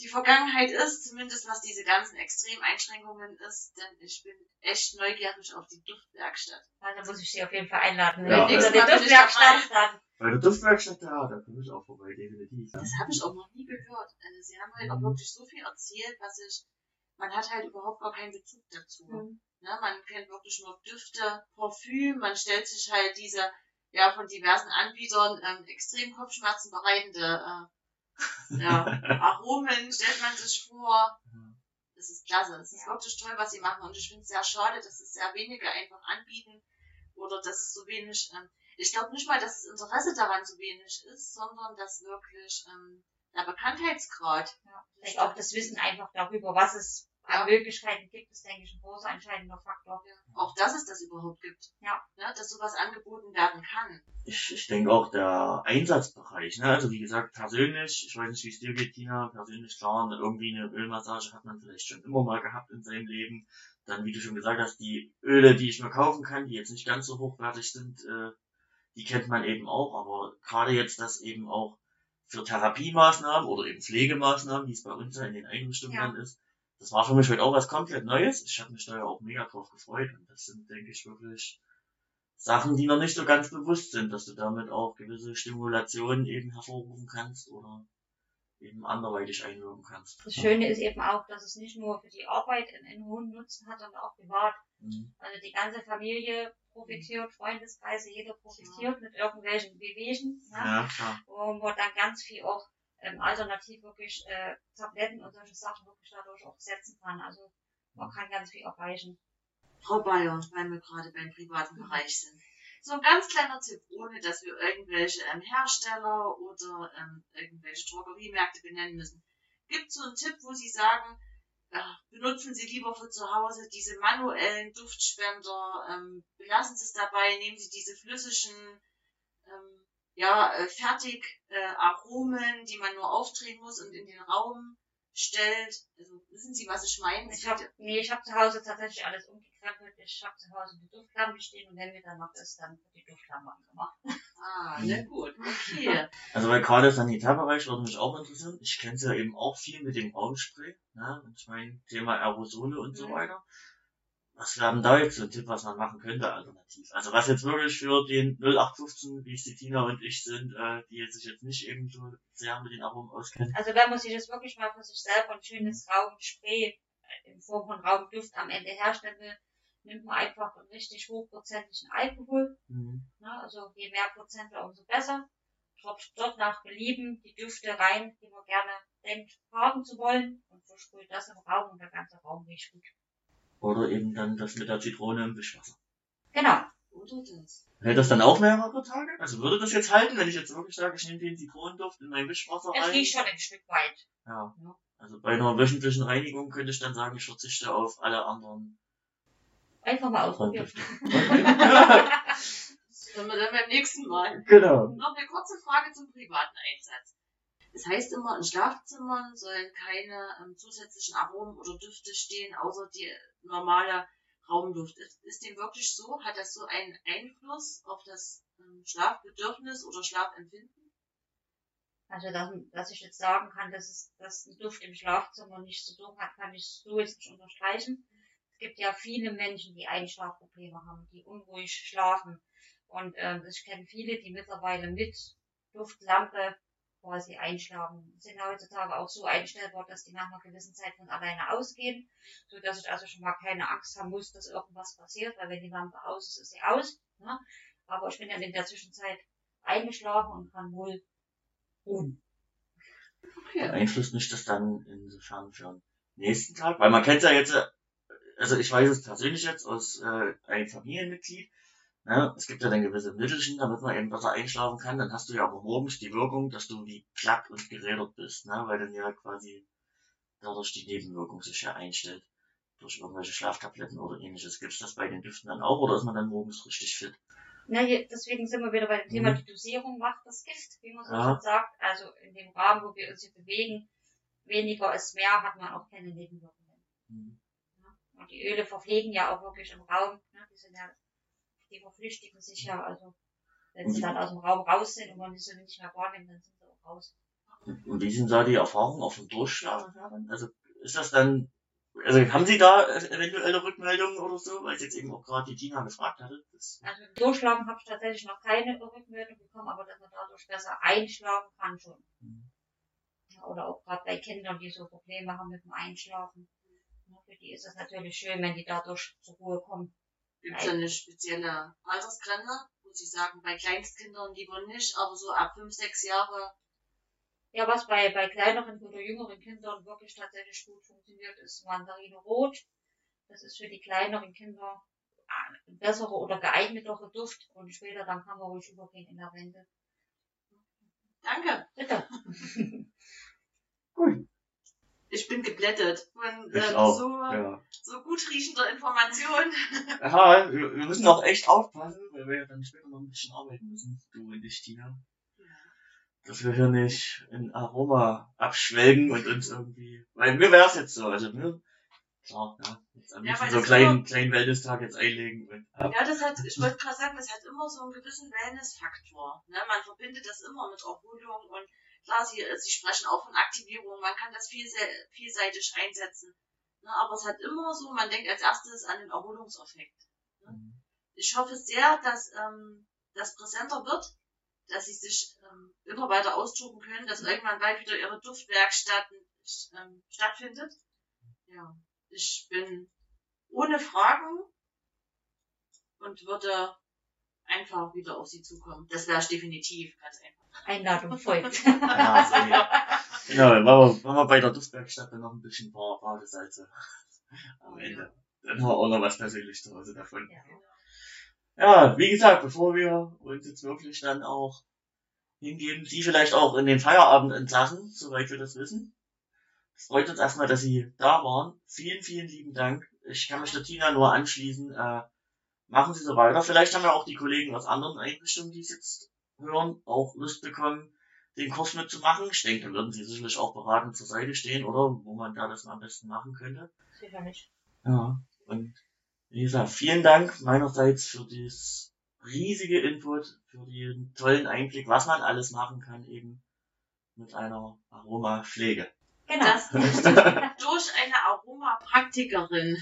die Vergangenheit ist, zumindest was diese ganzen Extremeinschränkungen ist, denn ich bin echt neugierig auf die Duftwerkstatt. Also muss ich Sie auf jeden Fall einladen. Ja, Wenn also- die Duftwerkstatt, dann Bei der Duftwerkstatt, ja, da komme ich auch vorbei, definitiv. Das habe ich auch noch nie gehört. Also Sie haben halt auch Mhm. wirklich so viel erzählt, was ich, man hat halt überhaupt gar keinen Bezug dazu. Mhm. Ne, man kennt wirklich nur Düfte, Parfüm, man stellt sich halt diese, ja, von diversen Anbietern ähm, extrem Kopfschmerzen bereitende äh, ja, Aromen, stellt man sich vor. Das ist klasse. Es ist Ja. wirklich toll, was sie machen. Und ich finde es sehr schade, dass es sehr wenige einfach anbieten oder dass es so wenig, ähm, ich glaube nicht mal, dass das Interesse daran so wenig ist, sondern dass wirklich ähm, der Bekanntheitsgrad. Ja, vielleicht auch das Wissen einfach darüber, was es Ja. an Möglichkeiten gibt, ist, denke ich, ein großer entscheidender Faktor. Auch dass es das überhaupt gibt. Ja. Ne, dass sowas angeboten werden kann. Ich, ich denke auch der Einsatzbereich, ne? Also wie gesagt, persönlich, ich weiß nicht, wie es dir geht, Tina, persönlich klar, irgendwie eine Ölmassage hat man vielleicht schon immer mal gehabt in seinem Leben. Dann, wie du schon gesagt hast, die Öle, die ich mir kaufen kann, die jetzt nicht ganz so hochwertig sind, äh, die kennt man eben auch, aber gerade jetzt das eben auch für Therapiemaßnahmen oder eben Pflegemaßnahmen, wie es bei uns ja in den Einrichtungen Ja. dann ist, das war für mich heute auch was komplett Neues. Ich habe mich da ja auch mega drauf gefreut und das sind, denke ich, wirklich Sachen, die noch nicht so ganz bewusst sind, dass du damit auch gewisse Stimulationen eben hervorrufen kannst oder eben anderweitig einwirken kannst. Das Schöne ist eben auch, dass es nicht nur für die Arbeit einen, einen hohen Nutzen hat, sondern auch privat. Mhm. Also die ganze Familie profitiert, Freundeskreise, jeder profitiert mit irgendwelchen Wehwehchen. Ne? Ja, klar. wo man dann ganz viel auch ähm, alternativ wirklich äh, Tabletten und solche Sachen wirklich dadurch auch setzen kann. Also man kann ganz viel erreichen. Frau Bayer, weil wir gerade beim privaten Bereich sind. So ein ganz kleiner Tipp, ohne dass wir irgendwelche ähm, Hersteller oder ähm, irgendwelche Drogeriemärkte benennen müssen. Gibt so einen Tipp, wo Sie sagen, benutzen Sie lieber für zu Hause diese manuellen Duftspender, ähm, belassen Sie es dabei, nehmen Sie diese flüssigen, ähm, ja, äh, fertig äh, Aromen, die man nur aufdrehen muss und in den Raum stellt. Also wissen Sie, was ich meine? Ich habe nee, ich habe zu Hause tatsächlich alles umgekrempelt. Ich habe zu Hause die Duftlampe stehen und wenn mir dann noch ist, dann wird die Duftlampe angemacht. Ah, na gut, okay. Also weil gerade Sanitärbereich würde mich auch interessieren. Ich kenne es ja eben auch viel mit dem Raumspray. Ne? Und ich meine, Thema Aerosole und so Mhm. weiter. Was wäre denn da jetzt so ein Tipp, was man machen könnte alternativ? Also was jetzt wirklich für den 0815, wie es die Tina und ich sind, äh, die jetzt sich jetzt nicht eben so sehr mit den Aromen auskennen. Also wenn man sich das wirklich mal für sich selber ein schönes Raumspray äh, in Form von Raumduft am Ende herstellen will, nimmt man einfach einen richtig hochprozentigen Alkohol Mhm. Ne? Also je mehr Prozente, umso besser. Tropft dort nach Belieben die Düfte rein, die man gerne denkt, haben zu wollen und versprüht das im Raum und der ganze Raum riecht gut. Oder eben dann das mit der Zitrone im Wischwasser. Genau. Oder das? Hält das dann auch mehrere Tage? Also würde das jetzt halten, wenn ich jetzt wirklich sage, ich nehme den Zitronenduft in mein Wischwasser Es rein? riecht schon ein Stück weit. Ja. Ja. Also bei einer wöchentlichen Reinigung könnte ich dann sagen, ich verzichte auf alle anderen Einfach mal ausprobieren. Das können wir dann beim nächsten Mal. genau. Noch eine kurze Frage zum privaten Einsatz. Es heißt immer, in Schlafzimmern sollen keine ähm, zusätzlichen Aromen oder Düfte stehen, außer die normale Raumluft. Ist, ist dem wirklich so? Hat das so einen Einfluss auf das ähm, Schlafbedürfnis oder Schlafempfinden? Also, dass, dass ich jetzt sagen kann, dass es, dass ein Duft im Schlafzimmer nicht zu tun hat, kann ich so jetzt nicht unterstreichen. Es gibt ja viele Menschen, die Einschlafprobleme haben, die unruhig schlafen. Und ähm, ich kenne viele, die mittlerweile mit Duftlampe quasi einschlafen. Sind heutzutage auch so einstellbar, dass die nach einer gewissen Zeit von alleine ausgehen, so dass ich also schon mal keine Angst haben muss, dass irgendwas passiert, weil wenn die Lampe aus ist, ist sie aus. Ne? Aber ich bin dann in der Zwischenzeit eingeschlafen und kann wohl ruhen. Beeinflusst mich das dann insofern den nächsten Tag? Weil man kennt ja jetzt, äh, also ich weiß es persönlich jetzt aus äh, einem Familienmitglied, ne? es gibt ja dann gewisse Mittelchen, damit man eben besser einschlafen kann, dann hast du ja aber morgens die Wirkung, dass du wie platt und gerädert bist, ne? weil dann ja quasi dadurch die Nebenwirkung sich ja einstellt durch irgendwelche Schlaftabletten oder ähnliches. Gibt's das bei den Düften dann auch oder ist man dann morgens richtig fit? Na, hier, deswegen sind wir wieder bei dem Thema, Mhm. die Dosierung macht das Gift, wie man so Ja. schön sagt. Also in dem Rahmen, wo wir uns hier bewegen, weniger ist mehr, hat man auch keine Nebenwirkungen. Mhm. Und die Öle verpflegen ja auch wirklich im Raum. Ne? Die sind ja, die verflüchtigen sich ja, also wenn sie dann aus dem Raum raus sind und man die so nicht mehr wahrnimmt, dann sind sie auch raus. Und wie sind da die Erfahrungen Durchschlafen? her dann? Also ist das dann, also haben Sie da eventuelle Rückmeldungen oder so, weil es jetzt eben auch gerade die Tina gefragt hatte? Also im Durchschlafen habe ich tatsächlich noch keine Rückmeldung bekommen, aber dass man dadurch besser einschlafen kann schon. Mhm. Oder auch gerade bei Kindern, die so Probleme haben mit dem Einschlafen. Ja, Für die ist es natürlich schön, wenn die dadurch zur Ruhe kommen. Gibt es eine spezielle Altersgrenze, wo Sie sagen, bei Kleinstkindern lieber nicht, aber so ab 5, 6 Jahre, Ja, was bei, bei kleineren oder jüngeren Kindern wirklich tatsächlich gut funktioniert, ist Mandarine Rot. Das ist für die kleineren Kinder ein besserer oder geeignetere Duft und später dann kann man ruhig übergehen in Lavendel. danke. Bitte. Gut. Ich bin geblättet von ähm, so, Ja. so gut riechender Information. Aha, wir, wir müssen auch echt aufpassen, weil wir ja dann später noch ein bisschen arbeiten müssen, du und ich, Tina. Dass wir hier nicht in Aroma abschwelgen und uns irgendwie, weil mir wäre es jetzt so, also mir, klar, ja, jetzt am Ja, liebsten so kleinen, immer- kleinen Wellness-Tag jetzt einlegen und ab. Ja, das hat, ich wollte gerade sagen, das hat immer so einen gewissen Wellness-Faktor. Ne? Man verbindet das immer mit Erholung und klar, Sie, äh, Sie sprechen auch von Aktivierung, man kann das vielse, vielseitig einsetzen. Ne? Aber es hat immer so, man denkt als erstes an den Erholungseffekt. Ich hoffe sehr, dass ähm, das präsenter wird, dass Sie sich ähm, immer weiter austoben können, dass irgendwann bald wieder Ihre Duftwerkstatt ähm, stattfindet. Ja, ich bin ohne Fragen und würde einfach wieder auf sie zukommen. Das wäre definitiv, ganz einfach. Einladung folgt. Ja, so, ja. Genau, dann machen wir, machen wir bei der Duftwerkstatt dann noch ein bisschen Bar- Badesalze am Ende. Dann haben wir auch noch was persönlich zu Hause davon. Ja. Ja, wie gesagt, bevor wir uns jetzt wirklich dann auch hingeben, Sie vielleicht auch in den Feierabend entlassen, soweit wir das wissen. Es freut uns erstmal, dass Sie da waren. Vielen, vielen lieben Dank. Ich kann mich der Tina nur anschließen. Äh, machen Sie so weiter. Vielleicht haben ja auch die Kollegen aus anderen Einrichtungen, die es jetzt hören, auch Lust bekommen, den Kurs mitzumachen. Ich denke, dann würden Sie sicherlich auch beratend zur Seite stehen, oder? Wo man da das am besten machen könnte. Sicherlich. Ja, und wie gesagt, vielen Dank meinerseits für das riesige Input, für den tollen Einblick, was man alles machen kann eben mit einer Aromapflege. Genau. Das durch eine Aromapraktikerin.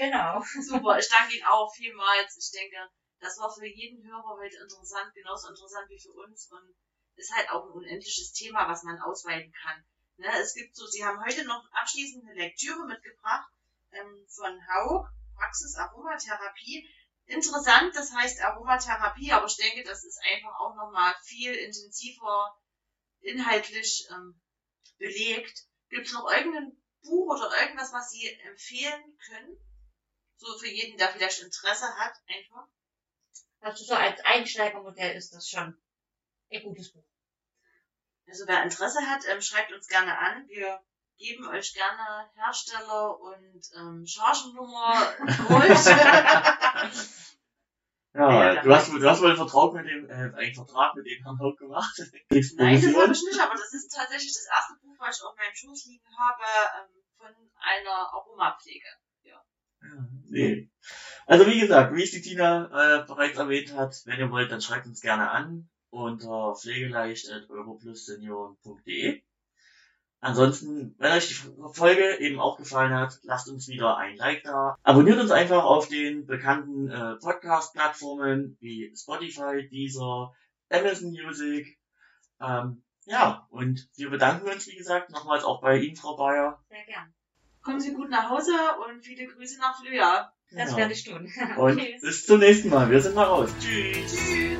Genau. Super, ich danke Ihnen auch vielmals. Ich denke, das war für jeden Hörer heute interessant, genauso interessant wie für uns und ist halt auch ein unendliches Thema, was man ausweiten kann. Ne, es gibt so, Sie haben heute noch abschließend eine Lektüre mitgebracht ähm, von Haug, Praxis Aromatherapie. Interessant, das heißt Aromatherapie, aber ich denke, das ist einfach auch nochmal viel intensiver inhaltlich ähm, belegt. Gibt es noch irgendein Buch oder irgendwas, was Sie empfehlen können? So für jeden, der vielleicht Interesse hat, einfach. Also so als Einsteigermodell ist das schon ein gutes Buch. Also wer Interesse hat, ähm, schreibt uns gerne an. Wir geben euch gerne Hersteller und ähm, Chargennummer. Ja, Ja, du hast, du hast wohl einen Vertrag mit dem, äh, einen Vertrag mit dem Herrn Haug gemacht. Nein, das habe ich nicht, aber das ist tatsächlich das erste Buch, was ich auf meinem Schoß liegen habe, ähm, von einer Aromapflege. Nee. Also wie gesagt, wie es die Tina äh, bereits erwähnt hat, wenn ihr wollt, dann schreibt uns gerne an unter pflegeleicht.europlussenioren.de. Ansonsten, wenn euch die Folge eben auch gefallen hat, lasst uns wieder ein Like da. Abonniert uns einfach auf den bekannten äh, Podcast-Plattformen wie Spotify, Deezer, Amazon Music. Ähm, ja, und wir bedanken uns, wie gesagt, nochmals auch bei Ihnen, Frau Bayer. Sehr gern. Kommen Sie gut nach Hause und viele Grüße nach Flöa. Das Ja. werde ich tun. Und bis zum nächsten Mal. Wir sind mal raus. Tschüss. Tschüss.